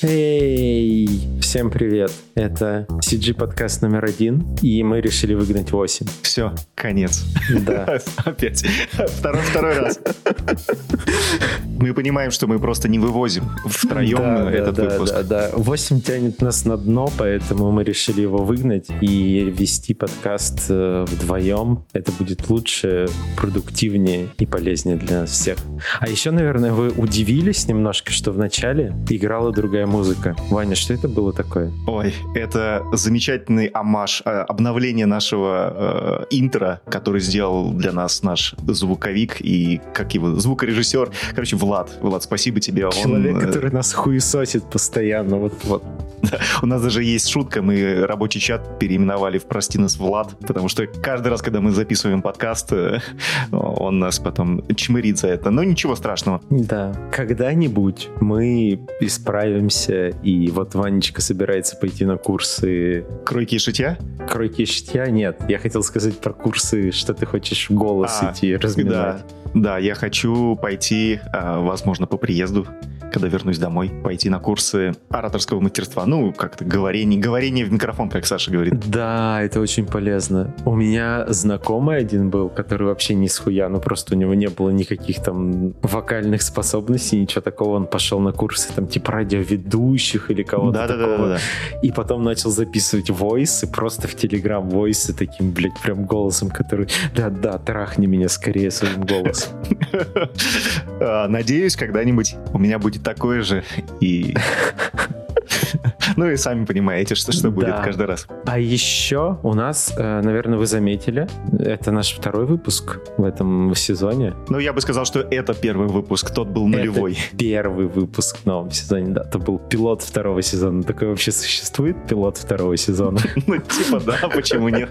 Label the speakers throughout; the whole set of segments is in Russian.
Speaker 1: Эй, всем привет. Это CG подкаст номер один, и мы решили выгнать 8.
Speaker 2: Все, конец.
Speaker 1: Да.
Speaker 2: Опять. Второй, второй раз. Мы понимаем, что мы просто не вывозим втроем
Speaker 1: Да,
Speaker 2: этот
Speaker 1: да,
Speaker 2: выпуск.
Speaker 1: Да, да, 8 тянет нас на дно, поэтому мы решили его выгнать и вести подкаст э, вдвоем. Это будет лучше, продуктивнее и полезнее для нас всех. А еще, наверное, вы удивились немножко, что в начале играла другая музыка. Ваня, что это было такое?
Speaker 2: Ой, это замечательный амаш, э, обновление нашего э, интро, который сделал для нас наш звуковик и, как его, звукорежиссер. Короче, Влад. Влад, спасибо тебе. Он,
Speaker 1: Человек,
Speaker 2: э,
Speaker 1: который нас хуесосит постоянно. Вот, вот.
Speaker 2: У нас даже есть шутка, мы рабочий чат переименовали в «Прости нас, Влад», потому что каждый раз, когда мы записываем подкаст, э, он нас потом чмырит за это. Но ничего страшного.
Speaker 1: Да, когда-нибудь мы исправимся, и вот Ванечка собирается пойти на курсы
Speaker 2: Кройки и шитья?
Speaker 1: кройки и шитья. Нет, я хотел сказать про курсы, что ты хочешь голос
Speaker 2: А,
Speaker 1: идти разминать.
Speaker 2: Да, да, я хочу пойти, а, возможно, по приезду, когда вернусь домой, пойти на курсы ораторского мастерства. Ну, как-то говорение, говорение в микрофон, как Саша говорит.
Speaker 1: Да, это очень полезно. У меня знакомый один был, который вообще не с хуя, ну просто у него не было никаких там вокальных способностей, ничего такого. Он пошел на курсы там типа радиоведущих или кого-то такого.
Speaker 2: Да-да-да.
Speaker 1: И потом начал записывать войсы, просто в Телеграм войсы таким, блядь, прям голосом, который, да-да, трахни меня скорее своим голосом.
Speaker 2: А, Надеюсь, когда-нибудь у меня будет такое же. И... Ну и сами понимаете, что, что будет
Speaker 1: Да.
Speaker 2: каждый раз.
Speaker 1: А еще у нас, э, наверное, вы заметили, это наш второй выпуск в этом сезоне.
Speaker 2: Ну, я бы сказал, что это первый выпуск, тот был нулевой.
Speaker 1: Это первый выпуск в новом сезоне, да. Это был пилот второго сезона. Такое вообще существует, пилот второго сезона?
Speaker 2: Ну, типа, да, почему нет?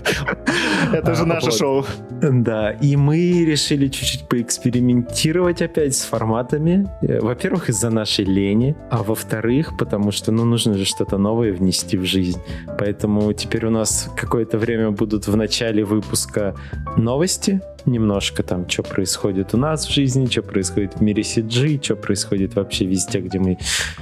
Speaker 2: Это же
Speaker 1: А,
Speaker 2: наше шоу.
Speaker 1: Да, и мы решили чуть-чуть поэкспериментировать опять с форматами. Э, Во-первых, из-за нашей лени, а во-вторых, потому что, ну, нужно же что-то новое внести в жизнь. Поэтому теперь у нас какое-то время будут в начале выпуска новости, немножко там, что происходит у нас в жизни, что происходит в мире CG, что происходит вообще везде, где мы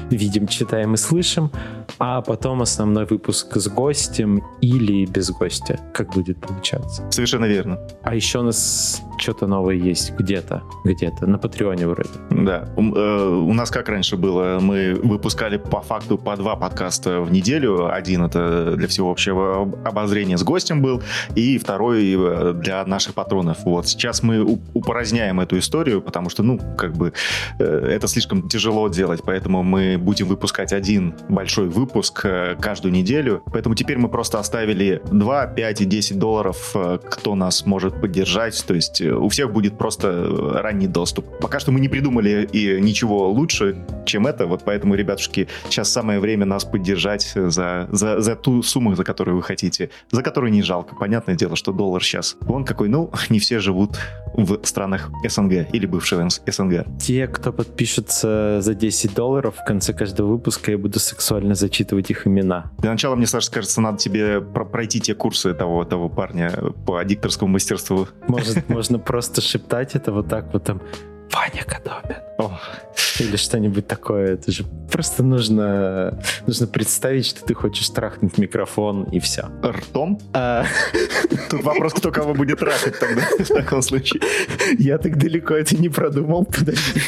Speaker 1: видим, читаем и слышим, а потом основной выпуск с гостем или без гостя, как будет получаться.
Speaker 2: Совершенно верно.
Speaker 1: А еще у нас что-то новое есть где-то, где-то, на Патреоне вроде.
Speaker 2: Да. У, э, у нас как раньше было, мы выпускали по факту по два подкаста в неделю. Один это для всего общего об- обозрения с гостем был, и второй э, для наших патронов. Вот сейчас мы у- упраздняем эту историю, потому что, ну, как бы э, это слишком тяжело делать, поэтому мы будем выпускать один большой выпуск э, каждую неделю. Поэтому теперь мы просто оставили 2, 5 и 10 долларов, э, кто нас может поддержать. То есть у всех будет просто ранний доступ. Пока что мы не придумали и ничего лучше, чем это. Вот поэтому, ребятушки, сейчас самое время нас поддержать за, за, за ту сумму, за которую вы хотите. За которую не жалко. Понятное дело, что доллар сейчас. Он какой, ну, не все живут в странах СНГ или бывшего СНГ.
Speaker 1: Те, кто подпишется за 10 долларов, в конце каждого выпуска я буду сексуально зачитывать их имена.
Speaker 2: Для начала, мне, Саша, кажется, надо тебе про- пройти те курсы того, того парня по дикторскому мастерству.
Speaker 1: Может, можно просто шептать это вот так вот там Ваня Кадобин.
Speaker 2: О,
Speaker 1: Или что-нибудь такое. Это же просто нужно, нужно представить, что ты хочешь трахнуть микрофон и все.
Speaker 2: ртом? Тут вопрос, кто кого будет трахать тогда в таком случае.
Speaker 1: я так далеко это не продумал. Подожди.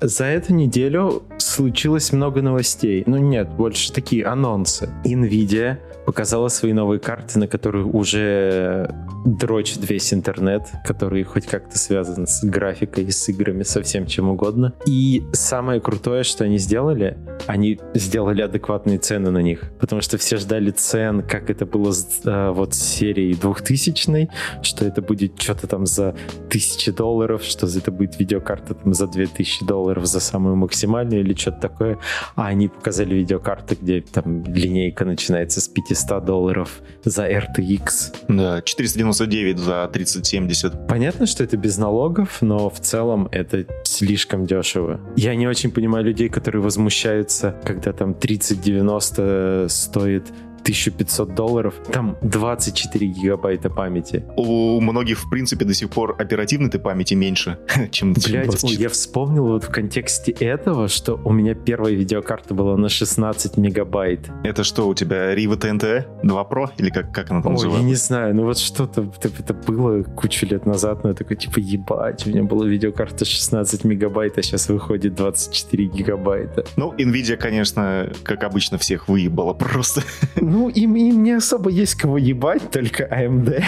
Speaker 1: За эту неделю случилось много новостей. Ну нет, больше такие анонсы. Nvidia показала свои новые карты, на которые уже дрочит весь интернет, который хоть как-то связан с графикой, с играми, со всем чем угодно. И самое крутое, что они сделали, они сделали адекватные цены на них. Потому что все ждали цен, как это было с э, вот с серией 2000 что это будет что-то там за тысячи долларов, что это будет видеокарта там за 2000 долларов за самую максимальную или что-то такое. А они показали видеокарты, где там линейка начинается с 500 долларов за RTX.
Speaker 2: Да, 499 за 3070.
Speaker 1: Понятно, что это без налогов, но в целом это слишком дешево. Я не очень понимаю людей, которые возмущаются, когда там 3090 стоит 1500 долларов, там 24 гигабайта памяти.
Speaker 2: У многих, в принципе, до сих пор оперативной ты памяти меньше, чем
Speaker 1: Блять, я вспомнил вот в контексте этого, что у меня первая видеокарта была на 16 мегабайт.
Speaker 2: Это что, у тебя Riva TNT 2 Pro? Или как, как она там
Speaker 1: Ой,
Speaker 2: называется?
Speaker 1: я не знаю, ну вот что-то это было кучу лет назад, но я такой, типа, ебать, у меня была видеокарта 16 мегабайт, а сейчас выходит 24 гигабайта.
Speaker 2: Ну, Nvidia, конечно, как обычно, всех выебала просто.
Speaker 1: Ну, им, им не особо есть кого ебать, только AMD.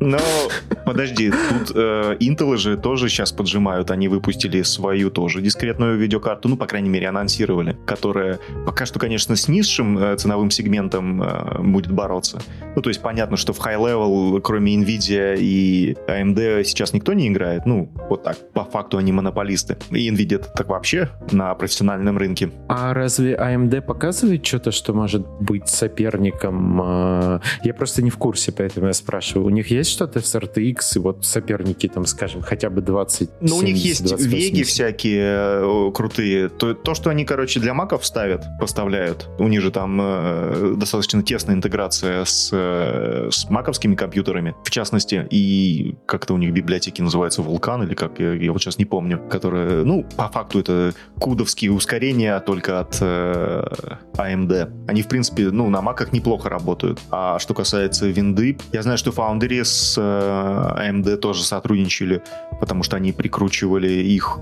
Speaker 2: Но подожди, тут э, Intel же тоже сейчас поджимают. Они выпустили свою тоже дискретную видеокарту, ну, по крайней мере, анонсировали, которая пока что, конечно, с низшим э, ценовым сегментом э, будет бороться. Ну, то есть понятно, что в high-level, кроме Nvidia и AMD, сейчас никто не играет. Ну, вот так, по факту они монополисты. И Nvidia так вообще на профессиональном рынке.
Speaker 1: А разве AMD показывает что-то, что может быть соперником? Я просто не в курсе, поэтому я спрашиваю. У них есть что-то с RTX, и вот соперники там, скажем, хотя бы 20
Speaker 2: Ну, у них есть веги всякие э, крутые. То, то, что они, короче, для маков ставят, поставляют. У них же там э, достаточно тесная интеграция с, э, с маковскими компьютерами, в частности, и как-то у них библиотеки называются Вулкан, или как, я, я вот сейчас не помню, которые, ну, по факту это кудовские ускорения только от э, AMD. Они, в принципе, ну, на маках неплохо работают. А что касается винды, я знаю, что Foundry с э, AMD тоже сотрудничали, потому что они прикручивали их,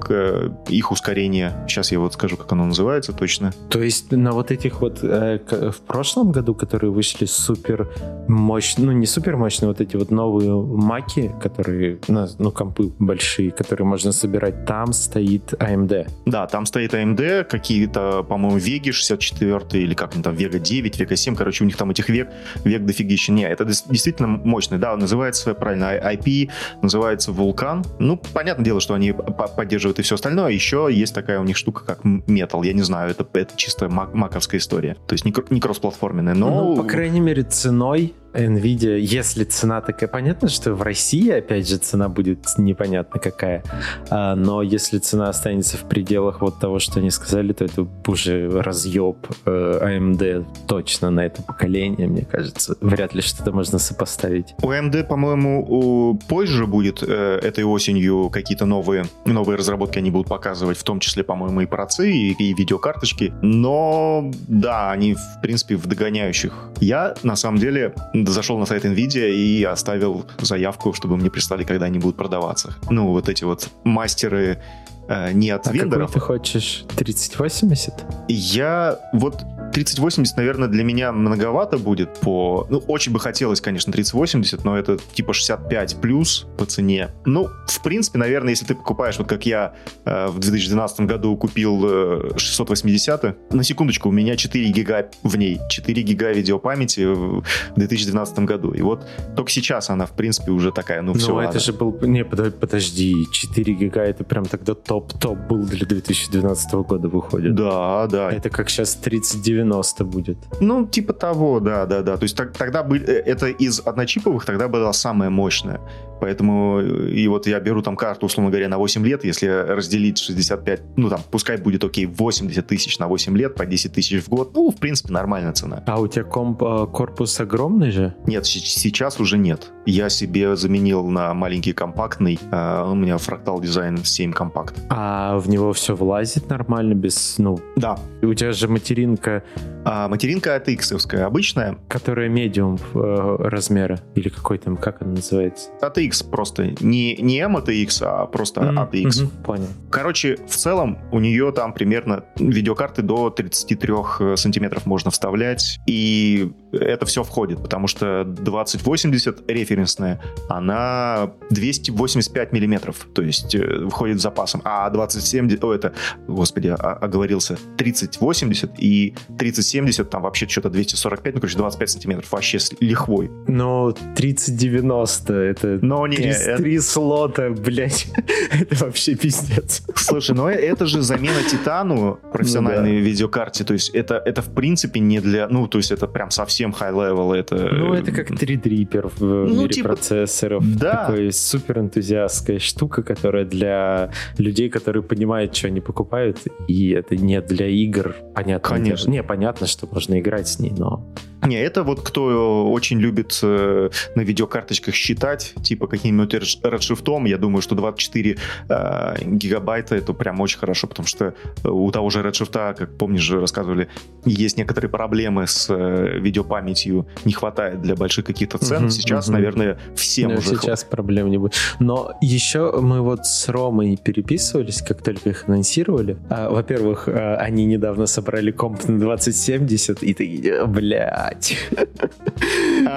Speaker 2: их ускорение. Сейчас я вот скажу, как оно называется точно.
Speaker 1: То есть на вот этих вот э, в прошлом году, которые вышли супер мощные, ну не супер мощные, вот эти вот новые маки, которые, ну, ну компы большие, которые можно собирать, там стоит AMD.
Speaker 2: Да, там стоит AMD, какие-то, по-моему, Vega 64 или как они там, Vega 9, Vega 7, короче, у них там этих век, век дофигища. Не, это действительно мощный, да, называется правильно IP, называется Vulkan. Ну, понятное дело, что они поддерживают и все остальное. Еще есть такая у них штука, как Metal. Я не знаю, это, это чисто мак маковская история. То есть не, не кроссплатформенная, но...
Speaker 1: Ну, по крайней мере, ценой Nvidia, если цена такая, понятно, что в России, опять же, цена будет непонятно какая, а, но если цена останется в пределах вот того, что они сказали, то это уже разъеб э, AMD точно на это поколение, мне кажется. Вряд ли что-то можно сопоставить.
Speaker 2: У AMD, по-моему, позже будет э, этой осенью какие-то новые, новые разработки они будут показывать, в том числе, по-моему, и процы, и, и видеокарточки, но да, они, в принципе, в догоняющих. Я, на самом деле, зашел на сайт NVIDIA и оставил заявку, чтобы мне прислали, когда они будут продаваться. Ну, вот эти вот мастеры э, не от
Speaker 1: а
Speaker 2: вендоров.
Speaker 1: ты хочешь? 3080?
Speaker 2: Я вот 3080, наверное, для меня многовато будет по... Ну, очень бы хотелось, конечно, 3080, но это типа 65 плюс по цене. Ну, в принципе, наверное, если ты покупаешь, вот как я э, в 2012 году купил э, 680, на секундочку, у меня 4 гига в ней, 4 гига видеопамяти в 2012 году. И вот только сейчас она, в принципе, уже такая, ну, все.
Speaker 1: Ну, это же был... Не, подожди, 4 гига это прям тогда топ-топ был для 2012 года выходит.
Speaker 2: Да, да.
Speaker 1: Это как сейчас 3090 90 будет.
Speaker 2: Ну, типа того, да, да, да. То есть так, тогда бы, э, это из одночиповых тогда была самая мощная. Поэтому, э, и вот я беру там карту, условно говоря, на 8 лет, если разделить 65, ну там, пускай будет, окей, 80 тысяч на 8 лет, по 10 тысяч в год, ну, в принципе, нормальная цена.
Speaker 1: А у тебя комп, э, корпус огромный же?
Speaker 2: Нет, сейчас уже нет. Я себе заменил на маленький компактный, у меня фрактал дизайн 7 компакт.
Speaker 1: А в него все влазит нормально, без, ну...
Speaker 2: Да.
Speaker 1: У тебя же материнка
Speaker 2: а материнка ATX обычная.
Speaker 1: Которая медиум э, размера. Или какой там, как она называется?
Speaker 2: ATX просто. Не, не M-ATX, а просто mm-hmm. ATX. Mm-hmm.
Speaker 1: Понял.
Speaker 2: Короче, в целом у нее там примерно видеокарты до 33 э, сантиметров можно вставлять. И это все входит, потому что 2080 референсная, она 285 миллиметров, то есть э, входит с запасом. А 2070, о, это, господи, оговорился, 3080 и 3070, там вообще что-то 245, ну, короче, 25 сантиметров, вообще с лихвой.
Speaker 1: Но 3090, это
Speaker 2: Но не,
Speaker 1: 3, это... 3 слота, блядь, это вообще пиздец.
Speaker 2: Слушай, ну это же замена Титану профессиональной ну, да. видеокарте, то есть это, это в принципе не для, ну, то есть это прям совсем совсем high-level. Это...
Speaker 1: Ну, это как 3D в ну, мире типа... процессоров. Да. Такой супер энтузиастская штука, которая для людей, которые понимают, что они покупают, и это не для игр, понятно.
Speaker 2: Конечно.
Speaker 1: Не, понятно, что можно играть с ней, но
Speaker 2: не, это вот кто очень любит э, на видеокарточках считать, типа каким-нибудь редшифтом, я думаю, что 24 э, гигабайта это прям очень хорошо, потому что у того же редшифта, как помнишь, рассказывали, есть некоторые проблемы с э, видеопамятью, не хватает для больших каких-то цен. Угу, сейчас, угу. наверное, всем
Speaker 1: Но
Speaker 2: уже
Speaker 1: Сейчас хватает. проблем не будет. Но еще мы вот с Ромой переписывались, как только их анонсировали. А, во-первых, а, они недавно собрали комп на 2070, и ты, блядь, блядь.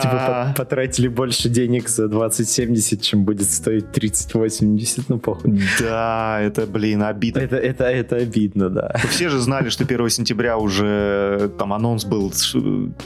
Speaker 1: Типа а. потратили больше денег за 2070, чем будет стоить 3080, ну похуй.
Speaker 2: Да, это, блин, обидно.
Speaker 1: Это, это, это обидно, да.
Speaker 2: Все же знали, что 1 сентября уже там анонс был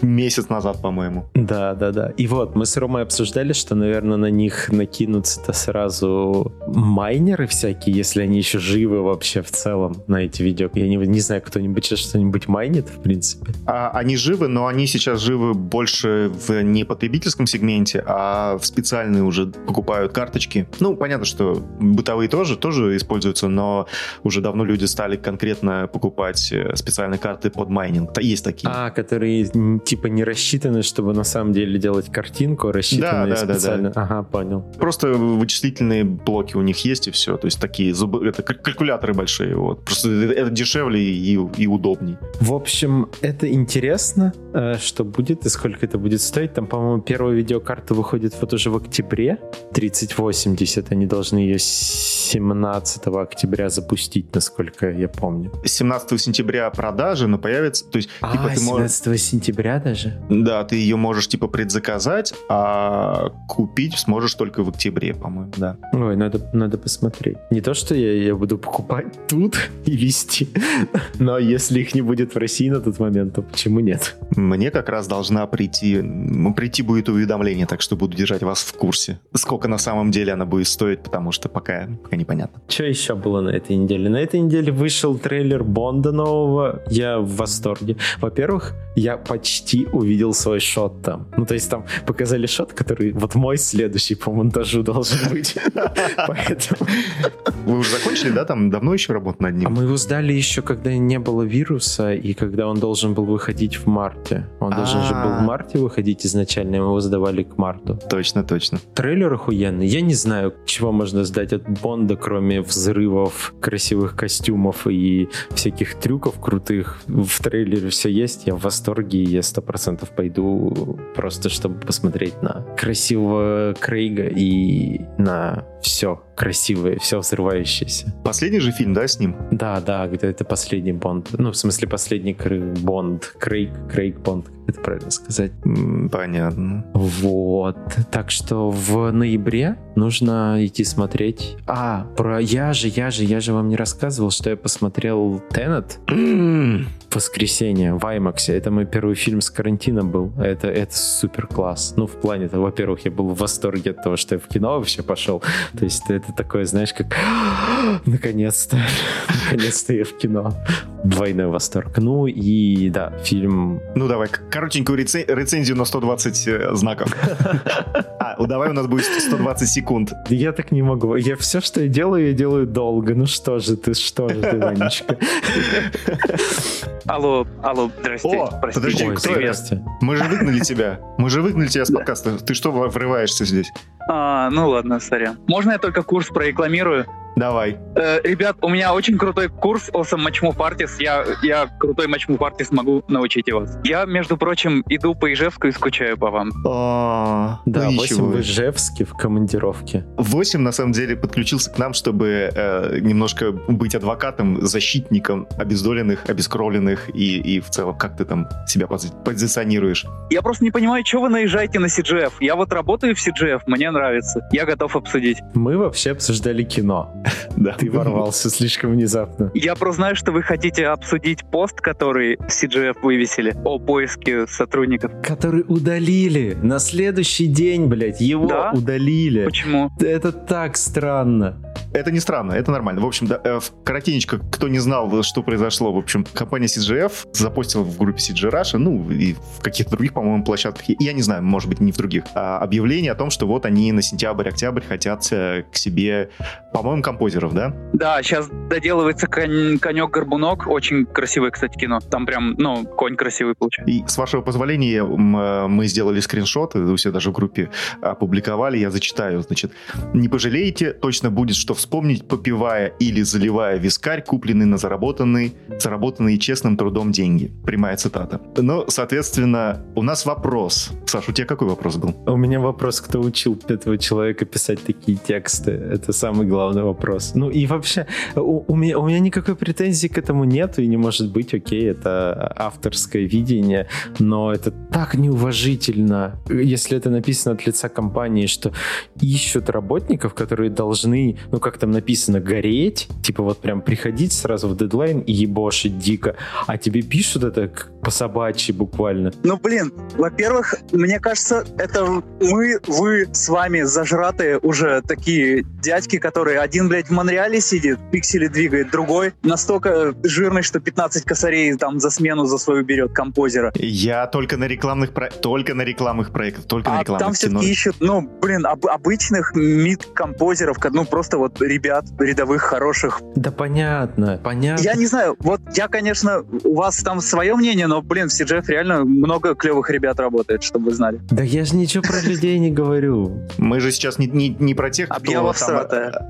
Speaker 2: месяц назад, по-моему.
Speaker 1: Да, да, да. И вот, мы с Ромой обсуждали, что, наверное, на них накинутся-то сразу майнеры всякие, если они еще живы вообще в целом на эти видео. Я не, не знаю, кто-нибудь сейчас что-нибудь майнит, в принципе.
Speaker 2: А, они живы, но они сейчас живы больше в не потребительском сегменте, а в специальные уже покупают карточки. Ну, понятно, что бытовые тоже, тоже используются, но уже давно люди стали конкретно покупать э, специальные карты под майнинг. Есть такие.
Speaker 1: А, которые типа не рассчитаны, чтобы на самом деле делать картинку, а рассчитаны да, да, специально. Да, да. Ага, понял.
Speaker 2: Просто вычислительные блоки у них есть и все. То есть такие зубы, это калькуляторы большие. Вот. Просто это дешевле и, и удобней.
Speaker 1: В общем, это интересно, э, что будет и сколько это будет стоить. Там, по-моему, первая видеокарта выходит вот уже в октябре. 3080, они должны ее 17 октября запустить, насколько я помню.
Speaker 2: 17 сентября продажи, но появится... То есть,
Speaker 1: а, типа, ты 17 можешь... сентября даже?
Speaker 2: Да, ты ее можешь, типа, предзаказать, а купить сможешь только в октябре, по-моему, да.
Speaker 1: Ой, надо, надо посмотреть. Не то, что я, я буду покупать тут и вести, но если их не будет в России на тот момент, то почему нет?
Speaker 2: Мне как раз должна прийти, прийти будет уведомление, так что буду держать вас в курсе. Сколько на самом деле она будет стоить, потому что пока, пока непонятно.
Speaker 1: Что еще было на этой неделе? На этой неделе вышел трейлер Бонда нового. Я в восторге. Во-первых, я почти увидел свой шот там. Ну, то есть там показали шот, который вот мой следующий по монтажу должен быть. Поэтому...
Speaker 2: Вы уже закончили, да? Там давно еще работа над ним?
Speaker 1: А мы его сдали еще, когда не было вируса, и когда он должен был выходить в марте. Он должен же был в а. марте выходить изначально, мы его сдавали к марту.
Speaker 2: Точно, точно.
Speaker 1: Трейлер охуенный. Я не знаю, чего можно ждать от Бонда, кроме взрывов, красивых костюмов и всяких трюков крутых. В трейлере все есть, я в восторге, и я сто процентов пойду просто, чтобы посмотреть на красивого Крейга и на все красивое, все взрывающееся.
Speaker 2: Последний же фильм, да, с ним?
Speaker 1: Да, да, где это последний Бонд. Ну, в смысле, последний Бонд. Крейг, Крейг Бонд, это правильно сказать.
Speaker 2: Понятно.
Speaker 1: Вот. Так что в ноябре нужно идти смотреть. А, про я же, я же, я же вам не рассказывал, что я посмотрел Теннет воскресенье в IMAX. Это мой первый фильм с карантина был. Это, это супер класс. Ну, в плане того, во-первых, я был в восторге от того, что я в кино вообще пошел. То есть это такое, знаешь, как наконец-то, наконец-то я в кино. Двойной восторг. Ну и да, фильм...
Speaker 2: Ну давай, коротенькую рецензию на 120 э, знаков. А, давай у нас будет 120 секунд.
Speaker 1: Я так не могу. Я все, что я делаю, я делаю долго. Ну что же ты, что же ты, Ванечка?
Speaker 3: Алло, алло, здрасте.
Speaker 2: О, подожди, кто это? Мы же выгнали тебя. Мы же выгнали тебя с подкаста. Ты что врываешься здесь?
Speaker 3: А, ну ладно, сорян. Можно я только курс прорекламирую?
Speaker 2: Давай.
Speaker 3: Э, ребят, у меня очень крутой курс Awesome Matchmove Artist. Я, я крутой Matchmove Artist могу научить вас. Я, между прочим, иду по Ижевску и скучаю по вам.
Speaker 2: О,
Speaker 1: да, ну 8 в Ижевске в командировке.
Speaker 2: 8, на самом деле, подключился к нам, чтобы э, немножко быть адвокатом, защитником обездоленных, обескровленных и, и в целом, как ты там себя пози позиционируешь?
Speaker 3: Я просто не понимаю, что вы наезжаете на CGF. Я вот работаю в CGF, мне нравится. Я готов обсудить.
Speaker 1: Мы вообще обсуждали кино. Да. Ты ворвался слишком внезапно.
Speaker 3: Я просто знаю, что вы хотите обсудить пост, который CGF вывесили о поиске сотрудников.
Speaker 1: Который удалили. На следующий день, блядь, его да? удалили.
Speaker 3: Почему?
Speaker 1: Это так странно.
Speaker 2: Это не странно, это нормально. В общем, да, э, коротенечко, кто не знал, что произошло, в общем, компания CGF запустила в группе CG Russia, ну, и в каких-то других, по-моему, площадках, я не знаю, может быть, не в других, а объявление о том, что вот они на сентябрь-октябрь хотят э, к себе, по-моему, композеров, да?
Speaker 3: Да, сейчас доделывается конь, конек-горбунок, очень красивое, кстати, кино. Там прям, ну, конь красивый получается.
Speaker 2: И с вашего позволения э, мы сделали скриншоты, вы все даже в группе опубликовали, я зачитаю, значит, не пожалеете, точно будет, что вспомнить, попивая или заливая вискарь, купленный на заработанный, заработанные честным трудом деньги. Прямая цитата. Ну, соответственно, у нас вопрос. Саш, у тебя какой вопрос был?
Speaker 1: У меня вопрос, кто учил этого человека писать такие тексты? Это самый главный вопрос. Ну и вообще, у, у, меня, у меня никакой претензии к этому нет, и не может быть, окей, это авторское видение, но это так неуважительно, если это написано от лица компании, что ищут работников, которые должны, ну как там написано, гореть, типа вот прям приходить сразу в дедлайн и ебошить дико, а тебе пишут это по собачьи буквально.
Speaker 3: Ну блин, во-первых, мне кажется, это мы, вы с вами зажратые уже такие дядьки, которые один, блядь, в Монреале сидит, пиксели двигает, другой настолько жирный, что 15 косарей там за смену за свою берет композера.
Speaker 2: Я только на рекламных про... только на рекламных проектах, только
Speaker 3: а
Speaker 2: на рекламных
Speaker 3: там все-таки ищут, ну, блин, об, обычных мид-композеров, ну, просто вот ребят рядовых, хороших.
Speaker 1: Да понятно, понятно.
Speaker 3: Я не знаю, вот я, конечно, у вас там свое мнение, но, блин, в CGF реально много клевых ребят работает, чтобы вы знали.
Speaker 1: Да я же ничего про людей не говорю.
Speaker 2: Мы же сейчас не, не, не про тех,
Speaker 3: кто там
Speaker 2: всратая.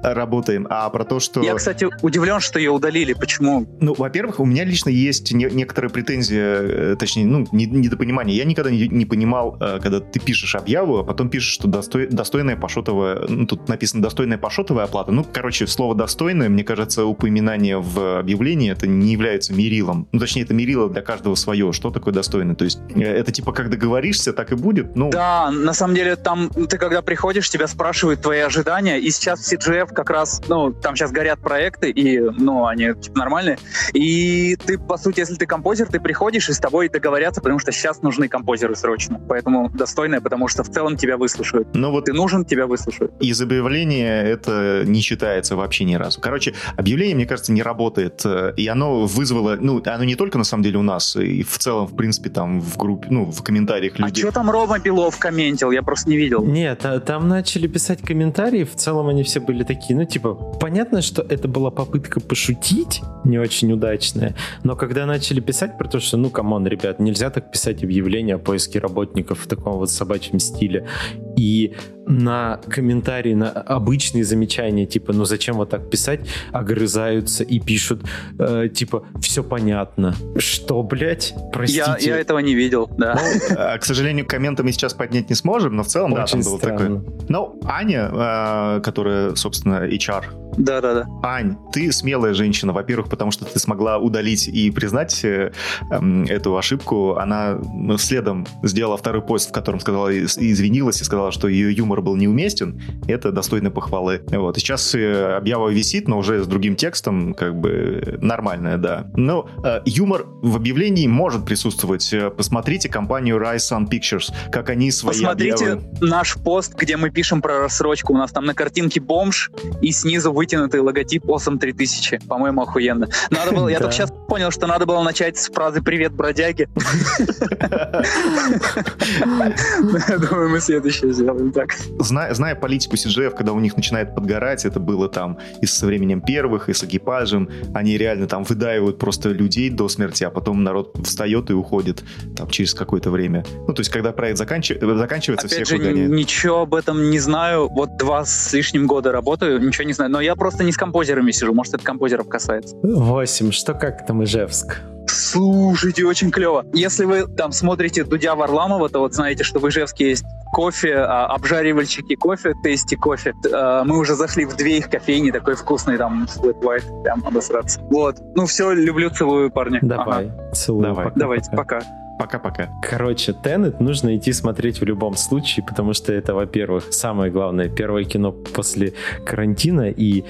Speaker 2: Работаем, а про то, что...
Speaker 3: Я, кстати, удивлен, что ее удалили. Почему?
Speaker 2: Ну, во-первых, у меня лично есть не, некоторые претензии, э, точнее, ну, недопонимание. Я никогда не, не понимал, э, когда ты пишешь объяву, а потом пишешь, что достой, достойная пошотовая, ну, тут написано достойная пошотовая оплата. Ну, короче, слово достойное, мне кажется, упоминание в объявлении это не является мерилом. Ну, точнее, это мерило для каждого свое. Что такое достойно? То есть, э, это типа как договоришься, так и будет. Ну...
Speaker 3: Да, на самом деле, там ты когда приходишь, тебя спрашивают твои ожидания, и сейчас в CGF как раз, ну, там сейчас горят проекты, и, ну, они типа нормальные, и ты, по сути, если ты композер, ты приходишь, и с тобой договорятся, потому что сейчас нужны композеры срочно. Поэтому достойное, потому что в целом тебя выслушают. Ну вот ты нужен, тебя выслушают.
Speaker 2: Из объявления это не считается вообще ни разу. Короче, объявление, мне кажется, не работает, э, и оно вызвало, ну, оно не только на самом деле у нас, и в целом, в принципе, там в группе, ну, в комментариях
Speaker 3: а
Speaker 2: людей.
Speaker 3: А что там Рома Белов комментил? Я просто не видел.
Speaker 1: Нет, а, там начали писать комментарии, в целом они все были такие, ну, типа, понятно, что это была попытка пошутить, не очень удачная, но когда начали писать про то, что, ну, come on, ребят, нельзя так писать объявление о поиске работников в таком вот собачьем стиле, и на комментарии, на обычные замечания, типа, ну зачем вот так писать, огрызаются и пишут, э, типа, все понятно. Что, блядь? Простите.
Speaker 3: Я, я этого не видел, да.
Speaker 2: Ну, а, к сожалению, комменты мы сейчас поднять не сможем, но в целом, Очень да, там было такое. Ну, Аня, э, которая, собственно, HR
Speaker 3: да, да, да.
Speaker 2: Ань, ты смелая женщина, во-первых, потому что ты смогла удалить и признать э, э, эту ошибку. Она ну, следом сделала второй пост, в котором сказала и извинилась и сказала, что ее юмор был неуместен. Это достойно похвалы. Вот. И сейчас э, объява висит, но уже с другим текстом, как бы нормальная, да. Но э, юмор в объявлении может присутствовать. Э, посмотрите компанию Rise Sun Pictures, как они свои
Speaker 3: Посмотрите
Speaker 2: объявы...
Speaker 3: наш пост, где мы пишем про рассрочку. У нас там на картинке бомж, и снизу вы вытянутый логотип Awesome 3000. По-моему, охуенно. Надо было, я только сейчас понял, что надо было начать с фразы «Привет, бродяги». Думаю, мы следующее сделаем так.
Speaker 2: Зная политику CGF, когда у них начинает подгорать, это было там и со временем первых, и с экипажем, они реально там выдаивают просто людей до смерти, а потом народ встает и уходит там через какое-то время. Ну, то есть, когда проект заканчивается,
Speaker 3: Опять же, ничего об этом не знаю. Вот два с лишним года работаю, ничего не знаю. Но я просто не с композерами сижу, может, это композеров касается.
Speaker 1: 8. Что как там Ижевск?
Speaker 3: Слушайте, очень клево. Если вы там смотрите Дудя Варламова, то вот знаете, что в Ижевске есть кофе, а, обжаривальщики кофе, тести кофе. А, мы уже зашли в две их кофейни, такой вкусный там flat white, прям обосраться. Вот. Ну все, люблю, целую, парни.
Speaker 1: Давай, ага. целую.
Speaker 3: Давай. Пока, Давайте, пока. пока.
Speaker 2: Пока-пока.
Speaker 1: Короче, Теннет нужно идти смотреть в любом случае, потому что это, во-первых, самое главное, первое кино после карантина, и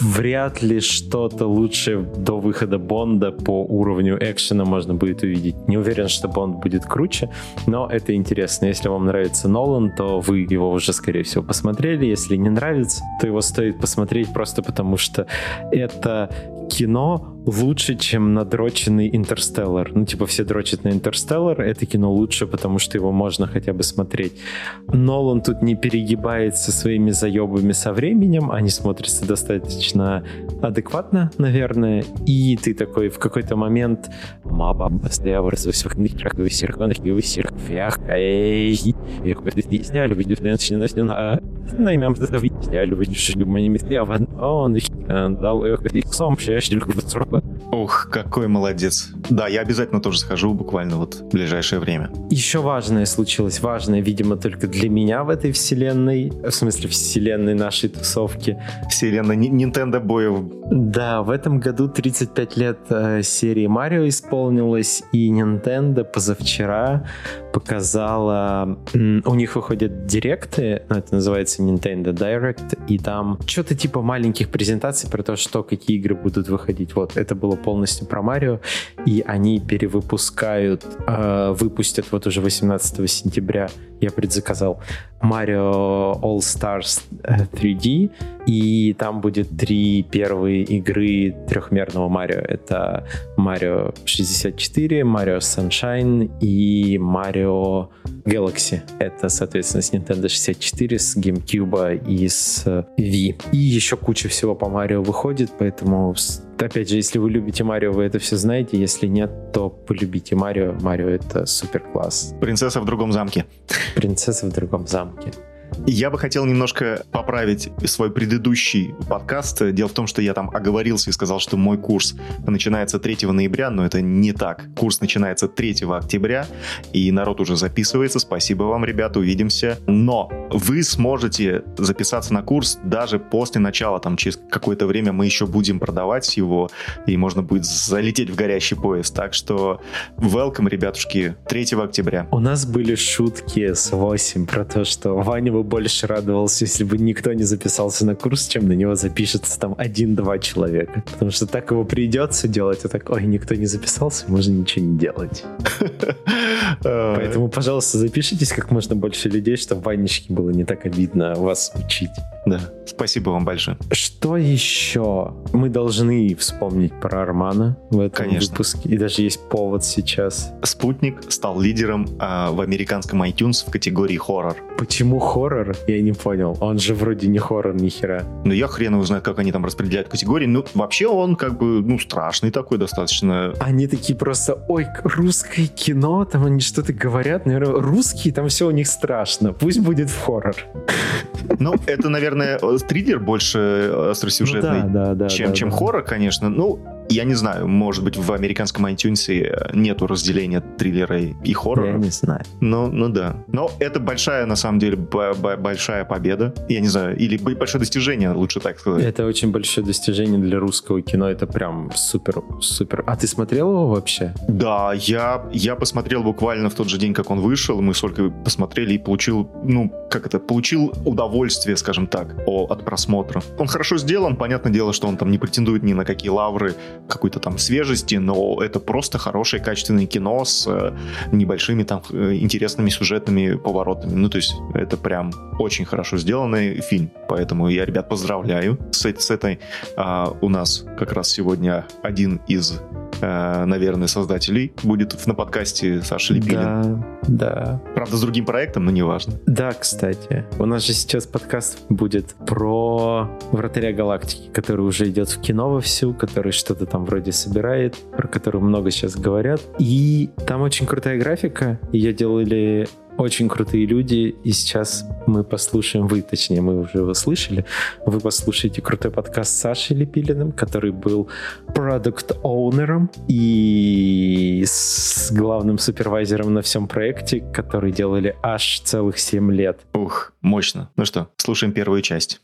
Speaker 1: вряд ли что-то лучше до выхода Бонда по уровню экшена можно будет увидеть. Не уверен, что Бонд будет круче, но это интересно. Если вам нравится Нолан, то вы его уже, скорее всего, посмотрели. Если не нравится, то его стоит посмотреть просто потому, что это кино лучше, чем надроченный Интерстеллар. Ну, типа, все дрочат на Интерстеллар, это кино лучше, потому что его можно хотя бы смотреть. Нолан тут не перегибает со своими заебами со временем, они смотрятся достаточно адекватно, наверное, и ты такой в какой-то момент Маба, Наймем заставителя, он дал их сам,
Speaker 2: Ух, какой молодец. Да, я обязательно тоже схожу буквально вот в ближайшее время.
Speaker 1: Еще важное случилось, важное, видимо, только для меня в этой вселенной, в смысле вселенной нашей тусовки.
Speaker 2: Вселенной Nintendo боев.
Speaker 1: Да, в этом году 35 лет э, серии Марио исполнилось, и Nintendo позавчера показала... У них выходят директы, ну, это называется Nintendo Direct, и там что-то типа маленьких презентаций про то, что какие игры будут выходить. Вот, это было полностью про Марио, и они перевыпускают, э, выпустят вот уже 18 сентября, я предзаказал, Mario All Stars 3D, э, и там будет три первые игры трехмерного Марио. Это Mario 64, Mario Sunshine и Mario Galaxy. Это, соответственно, с Nintendo 64, с GameCube и с Wii. И еще куча всего по Марио выходит, поэтому опять же, если вы любите Марио, вы это все знаете. Если нет, то полюбите Марио. Марио — это супер класс.
Speaker 2: Принцесса в другом замке.
Speaker 1: Принцесса в другом замке.
Speaker 2: Я бы хотел немножко поправить свой предыдущий подкаст. Дело в том, что я там оговорился и сказал, что мой курс начинается 3 ноября, но это не так. Курс начинается 3 октября, и народ уже записывается. Спасибо вам, ребята, увидимся. Но вы сможете записаться на курс даже после начала, там через какое-то время мы еще будем продавать его, и можно будет залететь в горящий поезд. Так что welcome, ребятушки, 3 октября.
Speaker 1: У нас были шутки с 8 про то, что Ваня бы больше радовался, если бы никто не записался на курс, чем на него запишется там один-два человека. Потому что так его придется делать, а так, ой, никто не записался, можно ничего не делать. Поэтому, пожалуйста, запишитесь как можно больше людей, чтобы Ванечке было не так обидно вас учить.
Speaker 2: Да, спасибо вам большое.
Speaker 1: Что еще? Мы должны вспомнить про Армана в этом
Speaker 2: Конечно.
Speaker 1: выпуске. И даже есть повод сейчас.
Speaker 2: Спутник стал лидером а, в американском iTunes в категории хоррор.
Speaker 1: Почему хоррор? Я не понял. Он же вроде не хоррор ни хера.
Speaker 2: Ну, я хрен его знает, как они там распределяют категории. Ну, вообще он как бы, ну, страшный такой достаточно.
Speaker 1: Они такие просто, ой, русское кино, там они что-то говорят. Наверное, русские, там все у них страшно. Пусть будет в хоррор.
Speaker 2: Ну, это, наверное, триллер больше остросюжетный,
Speaker 1: ну, да, да, да,
Speaker 2: чем,
Speaker 1: да,
Speaker 2: чем
Speaker 1: да.
Speaker 2: хоррор, конечно. Ну, я не знаю, может быть, в американском iTunes нету разделения триллера и хоррора.
Speaker 1: Я не знаю.
Speaker 2: Ну, ну да. Но это большая, на самом деле, большая победа. Я не знаю, или большое достижение, лучше так сказать.
Speaker 1: Это очень большое достижение для русского кино. Это прям супер, супер. А ты смотрел его вообще?
Speaker 2: Да, я, я посмотрел буквально в тот же день, как он вышел. Мы с Олькой посмотрели и получил, ну, как это, получил удовольствие, скажем так, о- от просмотра. Он хорошо сделан, понятное дело, что он там не претендует ни на какие лавры какой-то там свежести, но это просто хорошее качественное кино с э, небольшими там э, интересными сюжетными поворотами. Ну, то есть это прям очень хорошо сделанный фильм. Поэтому я, ребят, поздравляю с, с этой. А, у нас как раз сегодня один из э, наверное, создателей будет на подкасте Саша Лепилин.
Speaker 1: Да, да.
Speaker 2: Правда, с другим проектом, но неважно.
Speaker 1: Да, кстати. У нас же сейчас подкаст будет про Вратаря Галактики, который уже идет в кино вовсю, который что-то там вроде собирает, про который много сейчас говорят. И там очень крутая графика. Ее делали очень крутые люди, и сейчас мы послушаем, вы, точнее, мы уже его слышали, вы послушаете крутой подкаст с Сашей Лепилиным, который был продукт-оунером и с главным супервайзером на всем проекте, который делали аж целых 7 лет.
Speaker 2: Ух, мощно. Ну что, слушаем первую часть.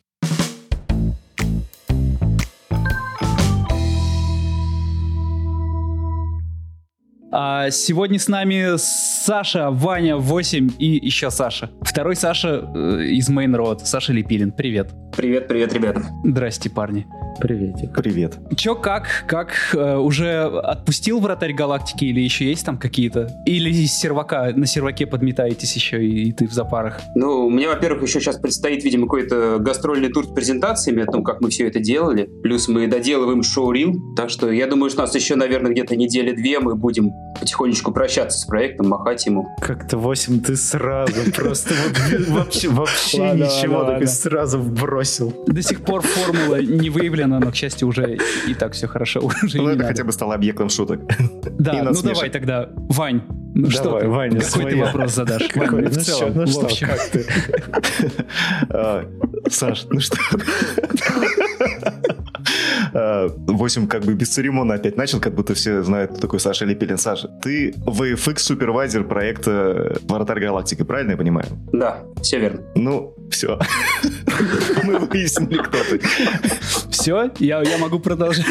Speaker 4: А сегодня с нами Саша, Ваня, 8 и еще Саша. Второй Саша э, из Main Road, Саша Лепилин. Привет.
Speaker 5: Привет, привет, ребята.
Speaker 4: Здрасте, парни.
Speaker 1: Приветик.
Speaker 2: Привет.
Speaker 4: Чё, как? Как э, уже отпустил вратарь галактики или еще есть там какие-то? Или из сервака, на серваке подметаетесь еще и, и ты в запарах?
Speaker 5: Ну, мне, во-первых, еще сейчас предстоит, видимо, какой-то гастрольный тур с презентациями о том, как мы все это делали. Плюс мы доделываем шоу-рил. Так что я думаю, что у нас еще, наверное, где-то недели две мы будем потихонечку прощаться с проектом, махать ему.
Speaker 1: Как-то 8 ты сразу просто вообще, ничего, так сразу вбросил.
Speaker 4: До сих пор формула не выявлена, но, к счастью, уже и так все хорошо.
Speaker 2: Ну, это хотя бы стало объектом шуток.
Speaker 4: Да, ну давай тогда, Вань, ну что
Speaker 1: Давай,
Speaker 4: ты?
Speaker 1: Ваня,
Speaker 4: Какой ты
Speaker 1: своя.
Speaker 4: вопрос задашь?
Speaker 1: Какой?
Speaker 4: В
Speaker 1: Ну
Speaker 4: целом,
Speaker 1: что, ну
Speaker 4: в
Speaker 1: что,
Speaker 4: общем.
Speaker 1: как ты?
Speaker 2: А, Саш, ну что? А, Восемь как бы бесцеремонно опять начал, как будто все знают, кто такой Саша Лепелин. Саша, ты VFX супервайзер проекта Вратарь Галактики, правильно я понимаю?
Speaker 5: Да, все верно.
Speaker 2: Ну, все. Мы выяснили, кто ты.
Speaker 4: Все, я, я могу продолжать.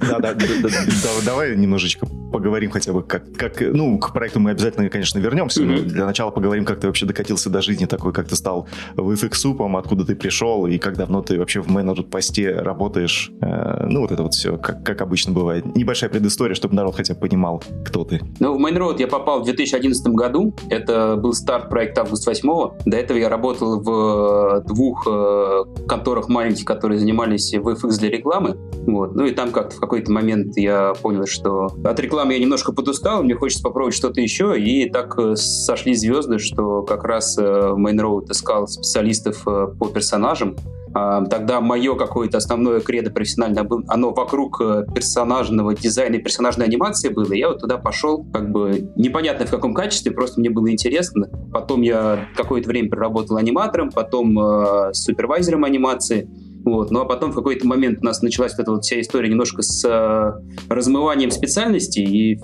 Speaker 2: Да, да, да, да, да, давай немножечко поговорим хотя бы, как, как, ну, к проекту мы обязательно, конечно, вернемся, но для начала поговорим, как ты вообще докатился до жизни такой, как ты стал VFX-супом, откуда ты пришел, и как давно ты вообще в менеджер посте работаешь, Э, ну, вот это вот все, как, как обычно бывает. Небольшая предыстория, чтобы народ хотя бы понимал, кто ты.
Speaker 5: Ну, в Main я попал в 2011 году. Это был старт проекта август 8 До этого я работал в э, двух э, конторах маленьких, которые занимались VFX для рекламы. Вот. Ну и там как-то в какой-то момент я понял, что от рекламы я немножко подустал, мне хочется попробовать что-то еще. И так э, сошли звезды, что как раз Main Road искал специалистов по персонажам. А, Тогда мое какое-то основное кредо профессиональное, было- оно вокруг э, персонажного дизайна и персонажной анимации было. Я вот туда пошел, как бы непонятно в каком качестве, просто мне было интересно. Потом я какое-то время проработал аниматором, потом э, супервайзером анимации. Вот. Ну а потом в какой-то момент у нас началась вот эта вот вся история немножко с э, размыванием специальностей, и